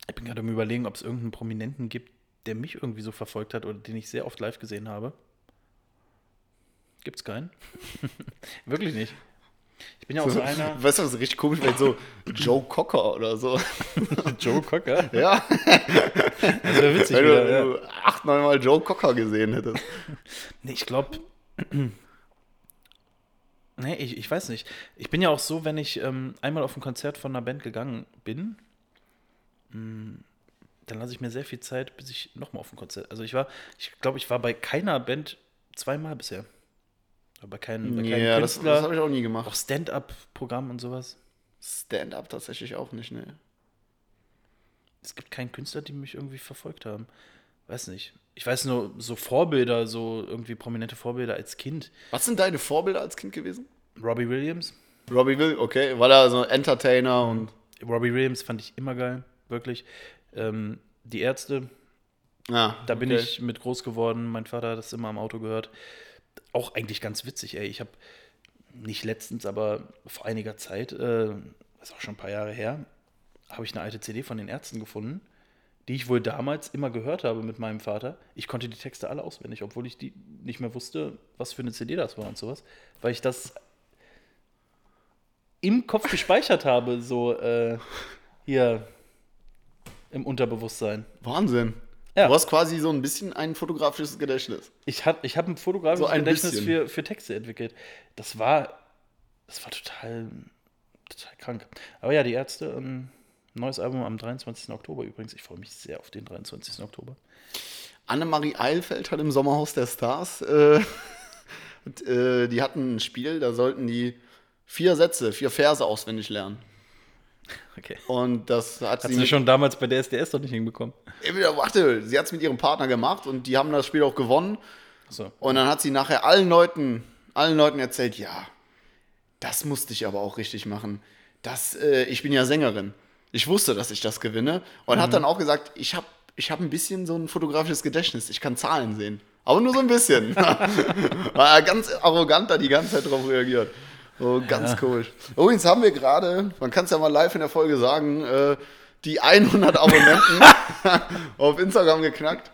C: Ich bin gerade am überlegen, ob es irgendeinen Prominenten gibt, der mich irgendwie so verfolgt hat oder den ich sehr oft live gesehen habe. Gibt's keinen? Wirklich nicht. Ich bin ja auch so einer.
B: Weißt du, was richtig komisch wäre? So Joe Cocker oder so.
C: Joe Cocker.
B: Ja,
C: Das wäre witzig
B: wenn
C: wieder.
B: du,
C: Ja.
B: wenn du acht, neun Mal Joe Cocker gesehen hättest.
C: Nee, ich glaube. nee, ich, ich weiß nicht. Ich bin ja auch so, wenn ich ähm, einmal auf ein Konzert von einer Band gegangen bin, mh, dann lasse ich mir sehr viel Zeit, bis ich nochmal auf ein Konzert. Also ich war, ich glaube, ich war bei keiner Band zweimal bisher. Aber bei keinem
B: Ja, das,
C: Künstler.
B: das habe ich auch nie
C: auch
B: gemacht.
C: Stand-up-Programm und sowas.
B: Stand-up tatsächlich auch nicht, ne.
C: Es gibt keinen Künstler, die mich irgendwie verfolgt haben. weiß nicht. Ich weiß nur, so Vorbilder, so irgendwie prominente Vorbilder als Kind.
B: Was sind deine Vorbilder als Kind gewesen?
C: Robbie Williams.
B: Robbie Will, okay, weil er so Entertainer und.
C: Robbie Williams fand ich immer geil, wirklich. Ähm, die Ärzte,
B: Ja,
C: da bin
B: okay.
C: ich mit groß geworden. Mein Vater hat das immer am Auto gehört. Auch eigentlich ganz witzig, ey. Ich habe nicht letztens, aber vor einiger Zeit, äh, das ist auch schon ein paar Jahre her, habe ich eine alte CD von den Ärzten gefunden, die ich wohl damals immer gehört habe mit meinem Vater. Ich konnte die Texte alle auswendig, obwohl ich die nicht mehr wusste, was für eine CD das war und sowas, weil ich das im Kopf gespeichert habe, so äh, hier im Unterbewusstsein.
B: Wahnsinn.
C: Ja.
B: Du hast quasi so ein bisschen ein fotografisches Gedächtnis.
C: Ich habe ich hab ein fotografisches
B: So ein
C: Gedächtnis
B: bisschen.
C: für, für Texte entwickelt. Das war, das war total, total krank. Aber ja, die Ärzte, ähm, neues Album am 23. Oktober übrigens. Ich freue mich sehr auf den 23. Oktober.
B: Annemarie Eilfeld hat im Sommerhaus der Stars, äh, und, äh, die hatten ein Spiel, da sollten die vier Sätze, vier Verse auswendig lernen.
C: Okay.
B: Und das hat,
C: Hat
B: sie
C: sie schon damals bei der SDS doch nicht hinbekommen.
B: Ey, wieder, warte, sie hat es mit ihrem Partner gemacht und die haben das Spiel auch gewonnen.
C: So.
B: Und dann hat sie nachher allen Leuten, allen Leuten erzählt, ja, das musste ich aber auch richtig machen. Das, äh, ich bin ja Sängerin. Ich wusste, dass ich das gewinne. Und hat dann auch gesagt, ich habe ich hab ein bisschen so ein fotografisches Gedächtnis. Ich kann Zahlen sehen. Aber nur so ein bisschen. War ganz arrogant da die ganze Zeit drauf reagiert. Oh, ganz komisch. Übrigens haben wir gerade, man kann es ja mal live in der Folge sagen, äh, die 100 Abonnenten auf Instagram geknackt.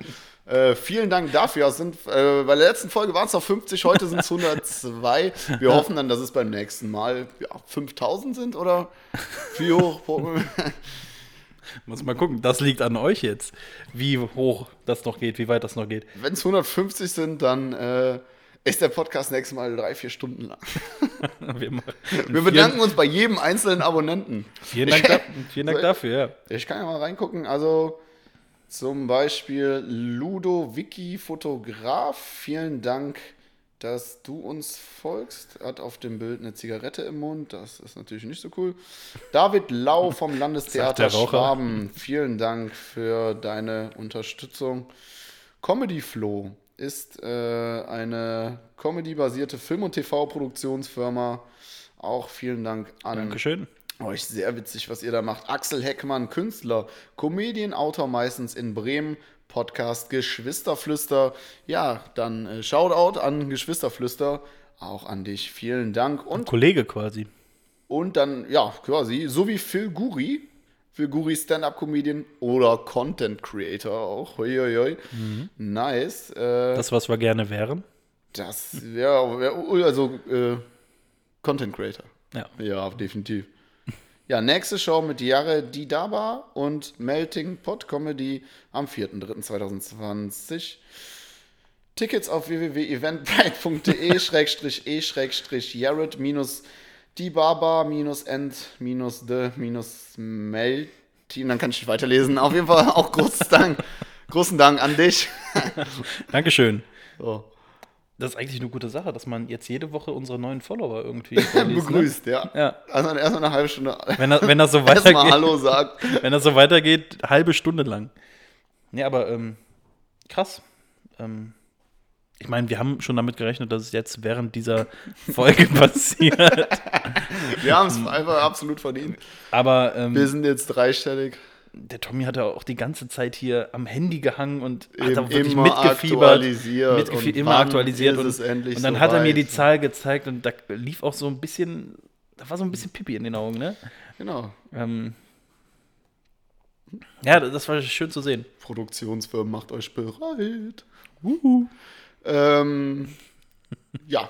B: Äh, vielen Dank dafür. Es sind, äh, bei der letzten Folge waren es noch 50, heute sind es 102. Wir hoffen dann, dass es beim nächsten Mal ja, 5000 sind oder wie hoch?
C: Muss mal gucken, das liegt an euch jetzt, wie hoch das noch geht, wie weit das noch geht.
B: Wenn es 150 sind, dann äh, ist der Podcast nächstes Mal drei, vier Stunden lang.
C: Wir,
B: Wir bedanken uns bei jedem einzelnen Abonnenten.
C: Vielen Dank, da, vielen Dank dafür, ja.
B: Ich kann ja mal reingucken. Also zum Beispiel Ludo Wiki Fotograf. Vielen Dank, dass du uns folgst. Hat auf dem Bild eine Zigarette im Mund. Das ist natürlich nicht so cool. David Lau vom Landestheater. Schwaben. Vielen Dank für deine Unterstützung. Comedy Flow ist äh, eine comedy-basierte Film- und TV-Produktionsfirma. Auch vielen Dank an
C: Dankeschön.
B: euch sehr witzig, was ihr da macht. Axel Heckmann, Künstler, Comedian-Autor meistens in Bremen, Podcast Geschwisterflüster. Ja, dann äh, Shoutout an Geschwisterflüster, auch an dich. Vielen Dank. Und,
C: Kollege quasi.
B: und dann, ja, quasi, so wie Phil Guri, Phil Guri Stand-Up-Comedian oder Content-Creator auch. Hoi, hoi. Nice. Äh,
C: Das, was wir gerne wären.
B: das wär, also, äh, Content-Creator.
C: Ja.
B: Ja, definitiv. Ja, nächste Show mit Jare Didaba und Melting Pot Comedy am 4.3.2020. Tickets auf www.eventbrite.de e schrägstrich Jared minus Dibaba minus End minus the minus Melting. Dann kann ich weiterlesen. Auf jeden Fall auch großen Dank. Großen Dank an dich.
C: Dankeschön.
B: So.
C: Das ist eigentlich eine gute Sache, dass man jetzt jede Woche unsere neuen Follower irgendwie vorliest,
B: Begrüßt, ja.
C: Ne? Ja.
B: Also erstmal eine halbe Stunde.
C: Wenn, das, wenn das so
B: Erstmal
C: weitergeht.
B: Hallo sagt.
C: Wenn das so weitergeht, halbe Stunde lang. Nee, aber ähm, krass. Ähm, ich meine, wir haben schon damit gerechnet, dass es jetzt während dieser Folge passiert.
B: Wir haben es einfach absolut verdient.
C: Aber ähm,
B: Wir sind jetzt dreistellig.
C: der Tommy hat ja auch die ganze Zeit hier am Handy gehangen und hat
B: Eben
C: da wirklich
B: immer
C: mitgefiebert.
B: aktualisiert
C: Mitgefiebert,
B: und
C: immer aktualisiert. Und,
B: es endlich
C: und dann hat er mir die? Zahl gezeigt und da lief auch so ein bisschen, da war so ein bisschen Pipi in den Augen, ne?
B: Genau.
C: Ähm, ja, das war schön zu sehen.
B: Produktionsfirmen, macht euch bereit. Ähm, ja.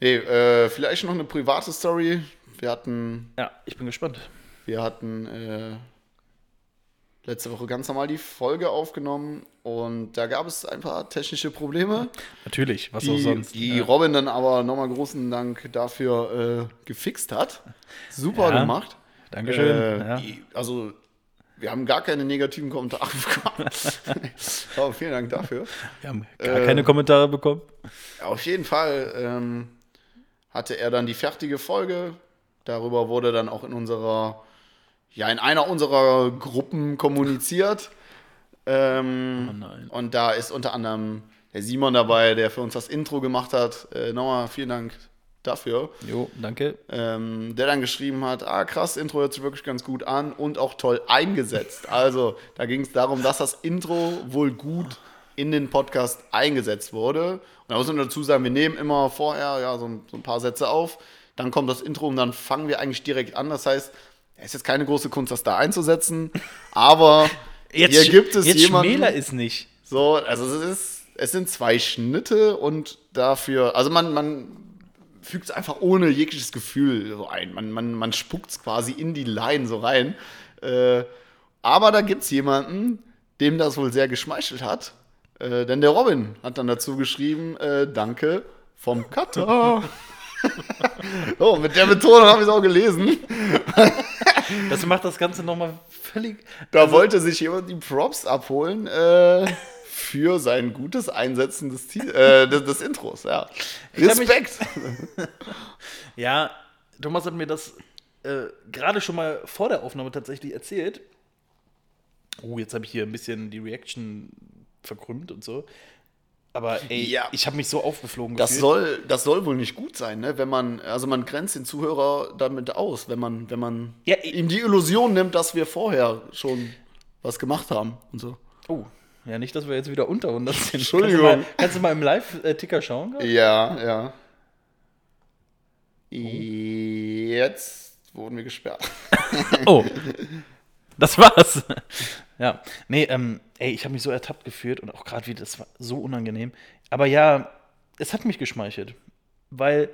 B: Nee, äh, vielleicht noch eine private Story. Wir hatten,
C: Ja, ich bin gespannt.
B: wir hatten äh, letzte Woche ganz normal die Folge aufgenommen und da gab es ein paar technische Probleme.
C: Natürlich, was auch
B: die,
C: sonst.
B: die
C: ja.
B: Robin dann aber nochmal großen Dank dafür äh, gefixt hat. Super
C: Ja.
B: gemacht.
C: Dankeschön.
B: Äh,
C: ja.
B: die- Also, wir haben gar keine negativen Kommentare bekommen. aber vielen Dank dafür.
C: Wir haben gar
B: äh,
C: keine Kommentare bekommen.
B: Auf jeden Fall ähm, hatte er dann die fertige Folge. Darüber wurde dann auch in unserer, ja, in einer unserer Gruppen kommuniziert. Ähm,
C: Oh.
B: Und da ist unter anderem der Simon dabei, der für uns das Intro gemacht hat. Äh, nochmal vielen Dank dafür.
C: Jo, danke.
B: Ähm, der dann geschrieben hat, ah krass, Intro hört sich wirklich ganz gut an und auch toll eingesetzt. Also da ging es darum, dass das Intro wohl gut in den Podcast eingesetzt wurde. Und da muss man dazu sagen, wir nehmen immer vorher ja, so, ein, so ein paar Sätze auf, dann kommt das Intro und dann fangen wir eigentlich direkt an. Das heißt, es ist jetzt keine große Kunst, das da einzusetzen, aber hier gibt es
C: jetzt
B: jemanden,
C: Schmäler ist nicht.
B: so, also es ist, es sind zwei Schnitte und dafür, also man, man fügt es einfach ohne jegliches Gefühl so ein. Man, man, man spuckt es quasi in die Line so rein. Äh, aber da gibt es jemanden, dem das wohl sehr geschmeichelt hat. Äh, denn der Robin hat dann dazu geschrieben, äh, danke vom Cutter. oh, mit der Betonung habe ich es auch gelesen.
C: Das macht das Ganze nochmal völlig.
B: Da wollte sich jemand die Props abholen äh, für sein gutes Einsetzen des, äh, des, des Intros. Ja.
C: hab mich-
B: Respekt.
C: Ja, Thomas hat mir das äh, gerade schon mal vor der Aufnahme tatsächlich erzählt. Oh, jetzt habe ich hier ein bisschen die Reaction verkrümmt und so. Aber ey,
B: Ja.
C: ich habe mich so aufgeflogen
B: Das
C: gefühlt.
B: soll, das soll wohl nicht gut sein, ne? Wenn man, also man grenzt den Zuhörer damit aus, wenn man, wenn man
C: Ja,
B: ihm die Illusion nimmt, dass wir vorher schon was gemacht haben und so.
C: Oh, ja, nicht, dass wir jetzt wieder unter 100 sind.
B: Entschuldigung.
C: Kannst du mal, kannst du mal im Live-Ticker schauen? gerade?
B: Ja, ja. Jetzt wurden wir gesperrt.
C: Oh, das war's. ja, nee, ähm, ey, ich habe mich so ertappt gefühlt und auch gerade wie das war so unangenehm. Aber ja, es hat mich geschmeichelt, weil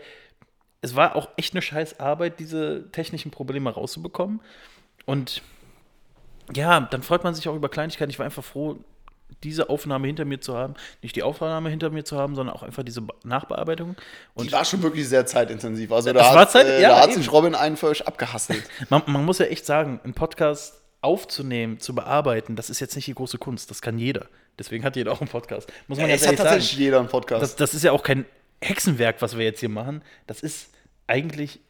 C: es war auch echt eine scheiß Arbeit, diese technischen Probleme rauszubekommen. Und ja, dann freut man sich auch über Kleinigkeiten. Ich war einfach froh, diese Aufnahme hinter mir zu haben. Nicht die Aufnahme hinter mir zu haben, sondern auch einfach diese Be- Nachbearbeitung.
B: Die
C: Und
B: war schon wirklich sehr zeitintensiv. Also da hat,
C: Zeit-
B: äh,
C: ja,
B: da hat sich Robin einen für euch abgehasselt.
C: Man, man muss ja echt sagen, einen Podcast aufzunehmen, zu bearbeiten, das ist jetzt nicht die große Kunst. Das kann jeder. Deswegen hat jeder auch einen Podcast. Muss man
B: es
C: jetzt
B: hat
C: ehrlich sagen.
B: tatsächlich jeder einen Podcast.
C: Das, das ist ja auch kein Hexenwerk, was wir jetzt hier machen. Das ist eigentlich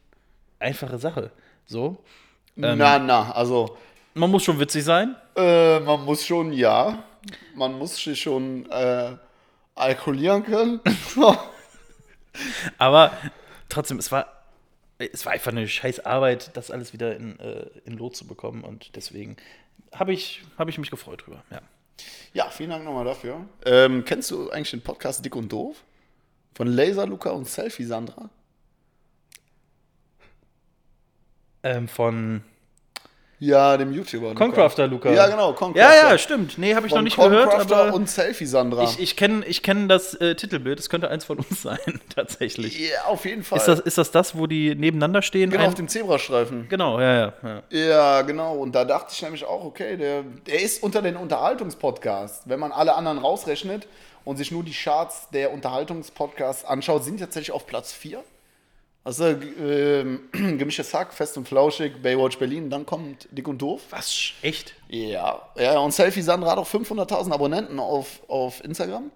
C: einfache Sache. So. ähm,
B: na, na, also
C: Man muss schon witzig sein.
B: Äh, man muss schon, ja. Man muss sich schon äh, alkoholieren können.
C: Aber trotzdem, es war, es war einfach eine scheiß Arbeit, das alles wieder in, äh, in Lot zu bekommen. Und deswegen habe ich, hab ich mich gefreut drüber. Ja.
B: ja, vielen Dank nochmal dafür. Ähm, kennst du eigentlich den Podcast Dick und Doof? Von Laser Luca und Selfie Sandra?
C: Ähm, von
B: Ja, dem YouTuber.
C: Concrafter, Luca.
B: Ja, genau, Concrafter.
C: Ja, ja, stimmt. Nee, habe ich noch
B: Von
C: nicht gehört.
B: Concrafter und Selfie Sandra.
C: ich, ich kenne ich kenn das äh, Titelbild. Es könnte eins von uns sein, tatsächlich.
B: ja, auf jeden Fall.
C: Ist das, ist das das, wo die nebeneinander stehen?
B: genau auf dem Zebrastreifen.
C: genau, ja, ja. ja.
B: Ja, genau. Und da dachte ich nämlich auch, okay, der, der ist unter den Unterhaltungspodcasts. Wenn man alle anderen rausrechnet und sich nur die Charts der Unterhaltungspodcasts anschaut, sind tatsächlich auf Platz 4. Also ähm, gemischtes Hack, fest und flauschig, Baywatch Berlin, dann kommt Dick und Doof.
C: Was? Echt?
B: Ja, ja und Selfie Sandra hat auch 500.000 Abonnenten auf, auf Instagram.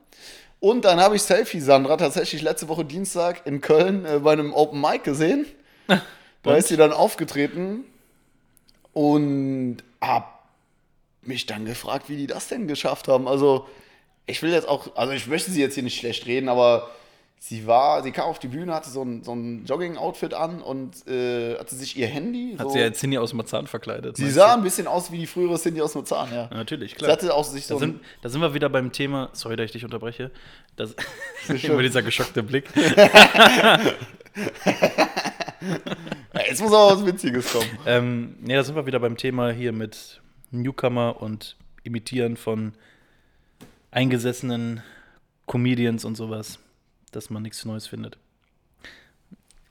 B: Und dann habe ich Selfie Sandra tatsächlich letzte Woche Dienstag in Köln äh, bei einem Open Mic gesehen. Da ist sie dann aufgetreten und hab mich dann gefragt, wie die das denn geschafft haben. Also, ich will jetzt auch, also ich möchte sie jetzt hier nicht schlecht reden, aber sie war, sie kam auf die Bühne, hatte so ein, so ein Jogging-Outfit an und äh, hatte sich ihr Handy.
C: Hat
B: so,
C: sie ja jetzt Cindy aus Marzahn verkleidet.
B: sie sah
C: du?
B: ein bisschen aus wie die frühere Cindy aus Marzahn, ja.
C: Ja, natürlich,
B: Sie
C: klar.
B: hatte auch sich so
C: Da sind, da sind wir wieder beim Thema, sorry, dass ich dich unterbreche, das, immer dieser geschockte Blick.
B: Ja, jetzt muss auch was Witziges kommen.
C: ähm, nee, da sind wir wieder beim Thema hier mit Newcomer und Imitieren von eingesessenen Comedians und sowas, dass man nichts Neues findet.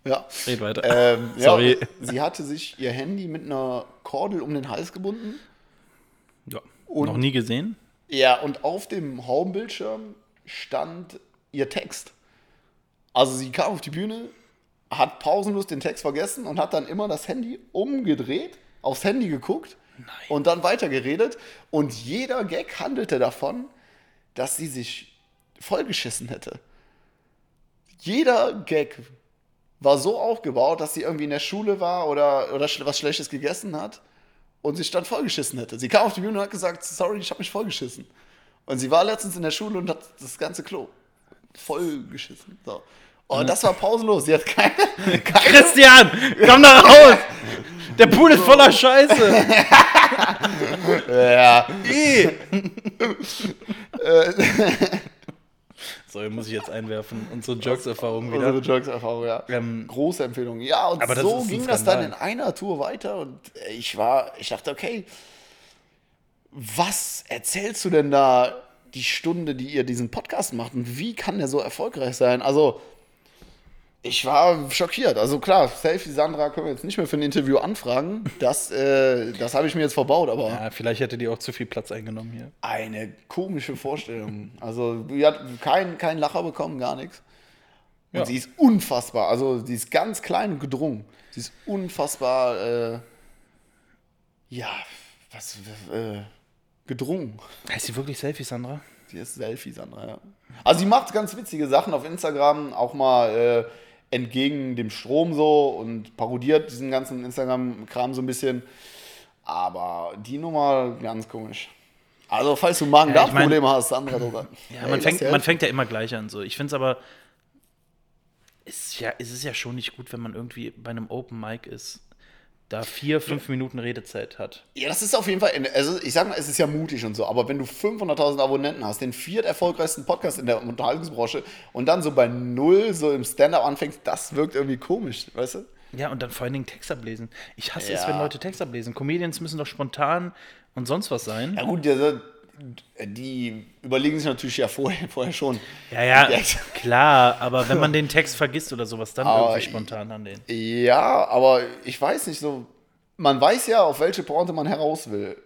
B: Ja.
C: Red weiter.
B: Ähm,
C: Sorry.
B: Ja, sie hatte sich ihr Handy mit einer Kordel um den Hals gebunden.
C: ja.
B: und-
C: Noch nie gesehen?
B: Ja, und auf dem Homebildschirm stand ihr Text. Also sie kam auf die Bühne, hat pausenlos den Text vergessen und hat dann immer das Handy umgedreht, aufs Handy geguckt und dann weitergeredet. Und jeder Gag handelte davon, dass sie sich vollgeschissen hätte. Jeder Gag war so aufgebaut, dass sie irgendwie in der Schule war oder, oder was Schlechtes gegessen hat und sich dann vollgeschissen hätte. Sie kam auf die Bühne und hat gesagt, sorry, ich habe mich vollgeschissen. Und sie war letztens in der Schule und hat das ganze Klo vollgeschissen. So. Und das war pausenlos. Sie hat keine, keine
C: Christian, komm da raus! Der Pool ist voller Scheiße.
B: ja,
C: So, hier muss ich jetzt einwerfen. Unsere Jokes-Erfahrung
B: unsere
C: wieder.
B: Jokes-Erfahrung, ja.
C: Ähm,
B: Große Empfehlung. Ja, und so ging das dann in einer Tour weiter und ich war, ich dachte, okay, was erzählst du denn da die Stunde, die ihr diesen Podcast macht und wie kann der so erfolgreich sein? Also, ich war schockiert. Also klar, Selfie Sandra können wir jetzt nicht mehr für ein Interview anfragen. Das, äh, das habe ich mir jetzt verbaut, aber
C: ja, vielleicht hätte die auch zu viel Platz eingenommen hier.
B: eine komische Vorstellung. Also, die hat keinen kein Lacher bekommen, gar nichts. Und
C: Ja.
B: sie ist unfassbar. Also, sie ist ganz klein und gedrungen. Sie ist unfassbar, äh, ja, was, äh, gedrungen.
C: Heißt sie wirklich Selfie, Sandra?
B: Sie ist Selfie, Sandra, ja. Also, sie macht ganz witzige Sachen auf Instagram, auch mal äh, entgegen dem Strom so und parodiert diesen ganzen Instagram-Kram so ein bisschen. Aber die Nummer ganz komisch. Also, falls du Magen-Darm-Probleme hast, Sandra, Dogan.
C: Ja, man, fängt, man fängt ja immer gleich an. So. Ich finde es aber, ist, ja, es ist ja schon nicht gut, wenn man irgendwie bei einem Open Mic ist, da vier, fünf Minuten Redezeit hat.
B: Ja, das ist auf jeden Fall, also ich sag mal, es ist ja mutig und so, aber wenn du 500.000 Abonnenten hast, den viert erfolgreichsten Podcast in der Unterhaltungsbranche und dann so bei null so im Stand-Up anfängst, das wirkt irgendwie komisch, weißt du?
C: Ja, und dann vor allen Dingen Text ablesen. Ich hasse es,
B: Ja.
C: wenn Leute Text ablesen. Comedians müssen doch spontan und sonst was sein.
B: Ja gut, die, die überlegen sich natürlich ja vorher, vorher schon.
C: Ja, ja, klar, aber wenn man den Text vergisst oder sowas, dann
B: Aber
C: irgendwie spontan an den.
B: Ja, aber ich weiß nicht so, man weiß ja, auf welche Pointe man heraus will.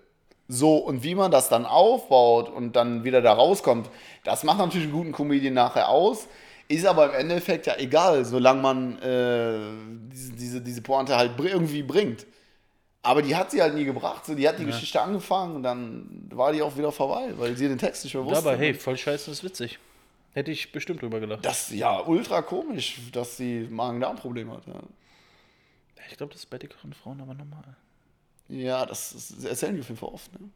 B: So, und wie man das dann aufbaut und dann wieder da rauskommt, das macht natürlich einen guten Comedian nachher aus. Ist aber im Endeffekt ja egal, solange man äh, diese, diese, diese Pointe halt irgendwie bringt. Aber die hat sie halt nie gebracht. So, die hat die Geschichte angefangen und dann war die auch wieder vorbei, weil sie den Text nicht mehr wusste.
C: Aber hey, voll scheiße, ist witzig. Hätte ich bestimmt drüber gelacht.
B: Das ist ja ultra komisch, dass sie Magen-Darm-Probleme hat. Ja.
C: Ich glaube, das ist bei dickeren Frauen aber normal.
B: Ja, das, ist, das erzählen die auf jeden Fall oft. Ne?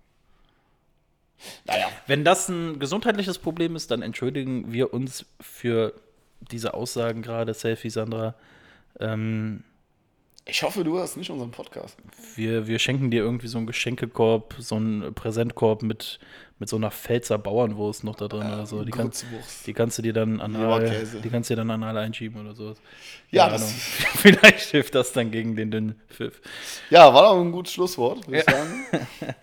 B: Naja,
C: Wenn das ein gesundheitliches Problem ist, dann entschuldigen wir uns für diese Aussagen gerade, Selfie Sandra. Ähm,
B: ich hoffe, du hast nicht unseren Podcast.
C: wir, wir schenken dir irgendwie so einen Geschenkekorb, so einen Präsentkorb mit, mit so einer Pfälzer Bauernwurst noch da drin oder so. Die, kann, die kannst du dir dann anal, die kannst du dir dann anal einschieben oder so.
B: Ja,
C: Keine
B: das-.
C: Vielleicht hilft das dann gegen den dünnen Pfiff.
B: Ja, war doch ein gutes Schlusswort, würde ich
C: Ja.
B: sagen.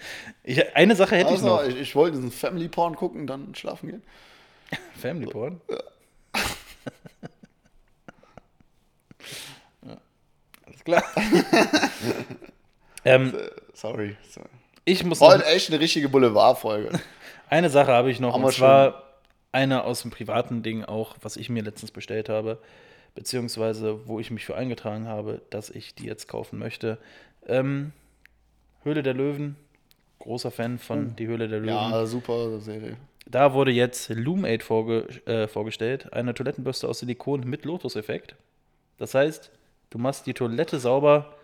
C: Ich, eine Sache hätte ich
B: Also,
C: noch.
B: ich, ich wollte diesen Family Porn gucken, dann schlafen gehen.
C: Family Porn? Ja. klar. ähm,
B: Sorry. sorry.
C: ich muss noch,
B: Heute echt eine richtige Boulevardfolge.
C: eine Sache habe ich noch,
B: Haben
C: und zwar eine aus dem privaten Ding auch, was ich mir letztens bestellt habe, beziehungsweise wo ich mich für eingetragen habe, dass ich die jetzt kaufen möchte. Ähm, Höhle der Löwen, großer Fan von Die Höhle der Löwen.
B: Ja, super Serie.
C: Da wurde jetzt Loom8 vorge äh, vorgestellt, eine Toilettenbürste aus Silikon mit Lotus-Effekt. Das heißt, du machst die Toilette sauber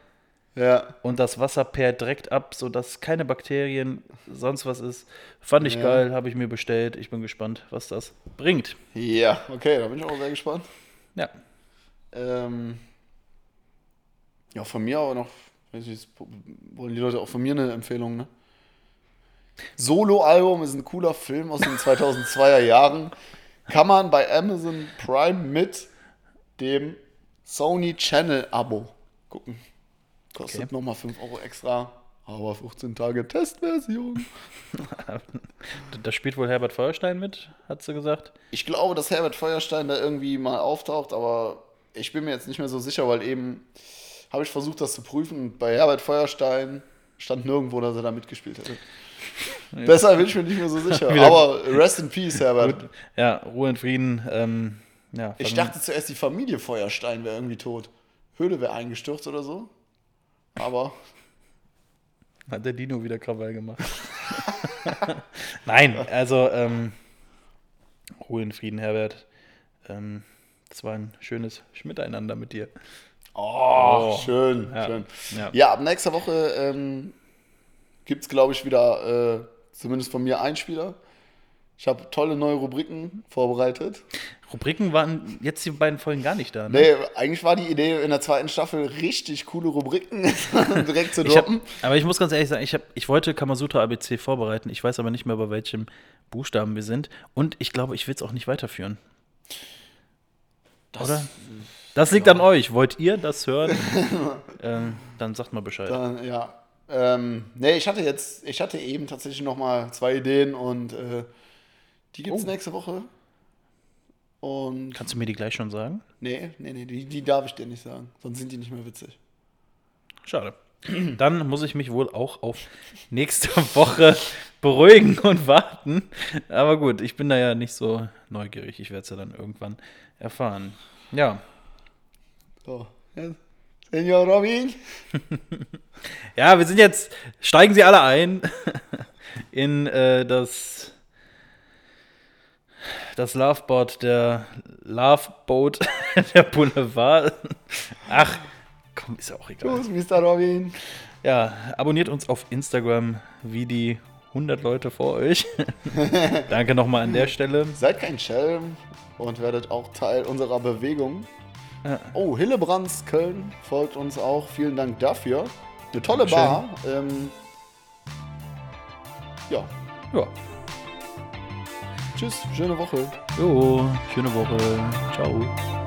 B: Ja.
C: und das Wasser perlt direkt ab, sodass keine Bakterien, sonst was ist. Fand ich
B: Ja.
C: geil, habe ich mir bestellt. Ich bin gespannt, was das bringt.
B: Ja, okay, da bin ich auch sehr gespannt.
C: Ja,
B: Ähm, ja, von mir aber noch, weiß ich, wollen die Leute auch von mir eine Empfehlung, ne? Solo-Album ist ein cooler Film aus den 2002er Jahren. Kann man bei Amazon Prime mit dem Sony Channel-Abo gucken. Kostet
C: Okay.
B: nochmal 5 Euro extra, aber 15 Tage Testversion.
C: da spielt wohl Herbert Feuerstein mit, hat sie gesagt.
B: Ich glaube, dass Herbert Feuerstein da irgendwie mal auftaucht, aber ich bin mir jetzt nicht mehr so sicher, weil eben habe ich versucht, das zu prüfen. Und bei Herbert Feuerstein stand nirgendwo, dass er da mitgespielt hätte. Besser bin ich mir nicht mehr so sicher. Aber rest in peace, Herbert.
C: Ja, Ruhe in Frieden. Ähm, ja,
B: Ich dachte zuerst, die Familie Feuerstein wäre irgendwie tot. Höhle wäre eingestürzt oder so. Aber
C: Hat der Dino wieder Krawall gemacht. Nein, also ähm, Ruhe in Frieden, Herbert. Ähm, das war ein schönes Miteinander mit dir.
B: oh, schön,
C: Ja,
B: schön.
C: ja.
B: Ja, ab nächster Woche ähm, gibt es, glaube ich, wieder, äh, zumindest von mir, einen Spieler. Ich habe tolle neue Rubriken vorbereitet.
C: Rubriken waren jetzt die beiden Folgen gar nicht da. Ne?
B: Nee, eigentlich war die Idee in der zweiten Staffel richtig coole Rubriken direkt zu
C: Ich hab,
B: droppen.
C: aber ich muss ganz ehrlich sagen, ich, hab, ich wollte Kamasutra ABC vorbereiten. Ich weiß aber nicht mehr, bei welchem Buchstaben wir sind. Und ich glaube, ich will es auch nicht weiterführen. Oder? Das liegt an euch. Wollt ihr das hören? ähm, dann sagt mal Bescheid.
B: Dann, ja. Ähm, nee, ich hatte jetzt, ich hatte eben tatsächlich noch mal zwei Ideen und äh, die gibt es
C: Oh.
B: nächste Woche. Und
C: Kannst du mir die gleich schon sagen?
B: nee, nee, nee, die, die darf ich dir nicht sagen, sonst sind die nicht mehr witzig.
C: Schade. Dann muss ich mich wohl auch auf nächste Woche beruhigen und warten. Aber gut, ich bin da ja nicht so neugierig. Ich werde es ja dann irgendwann erfahren. Ja.
B: So, ja. Senior Robin.
C: Ja, wir sind jetzt, steigen Sie alle ein in äh, das, das Loveboat, der Loveboat, der Boulevard. Ach, komm, ist ja auch egal.
B: Tschüss, Mr. Robin.
C: Ja, abonniert uns auf Instagram wie die 100 Leute vor euch. Danke nochmal an der Stelle.
B: Seid kein Schelm und werdet auch Teil unserer Bewegung.
C: Ja.
B: Oh, Hillebrands Köln folgt uns auch. Vielen Dank dafür. Eine tolle
C: Schön.
B: Bar. Ähm, ja,
C: Ja.
B: Tschüss, schöne Woche.
C: Jo, schöne Woche. Ciao.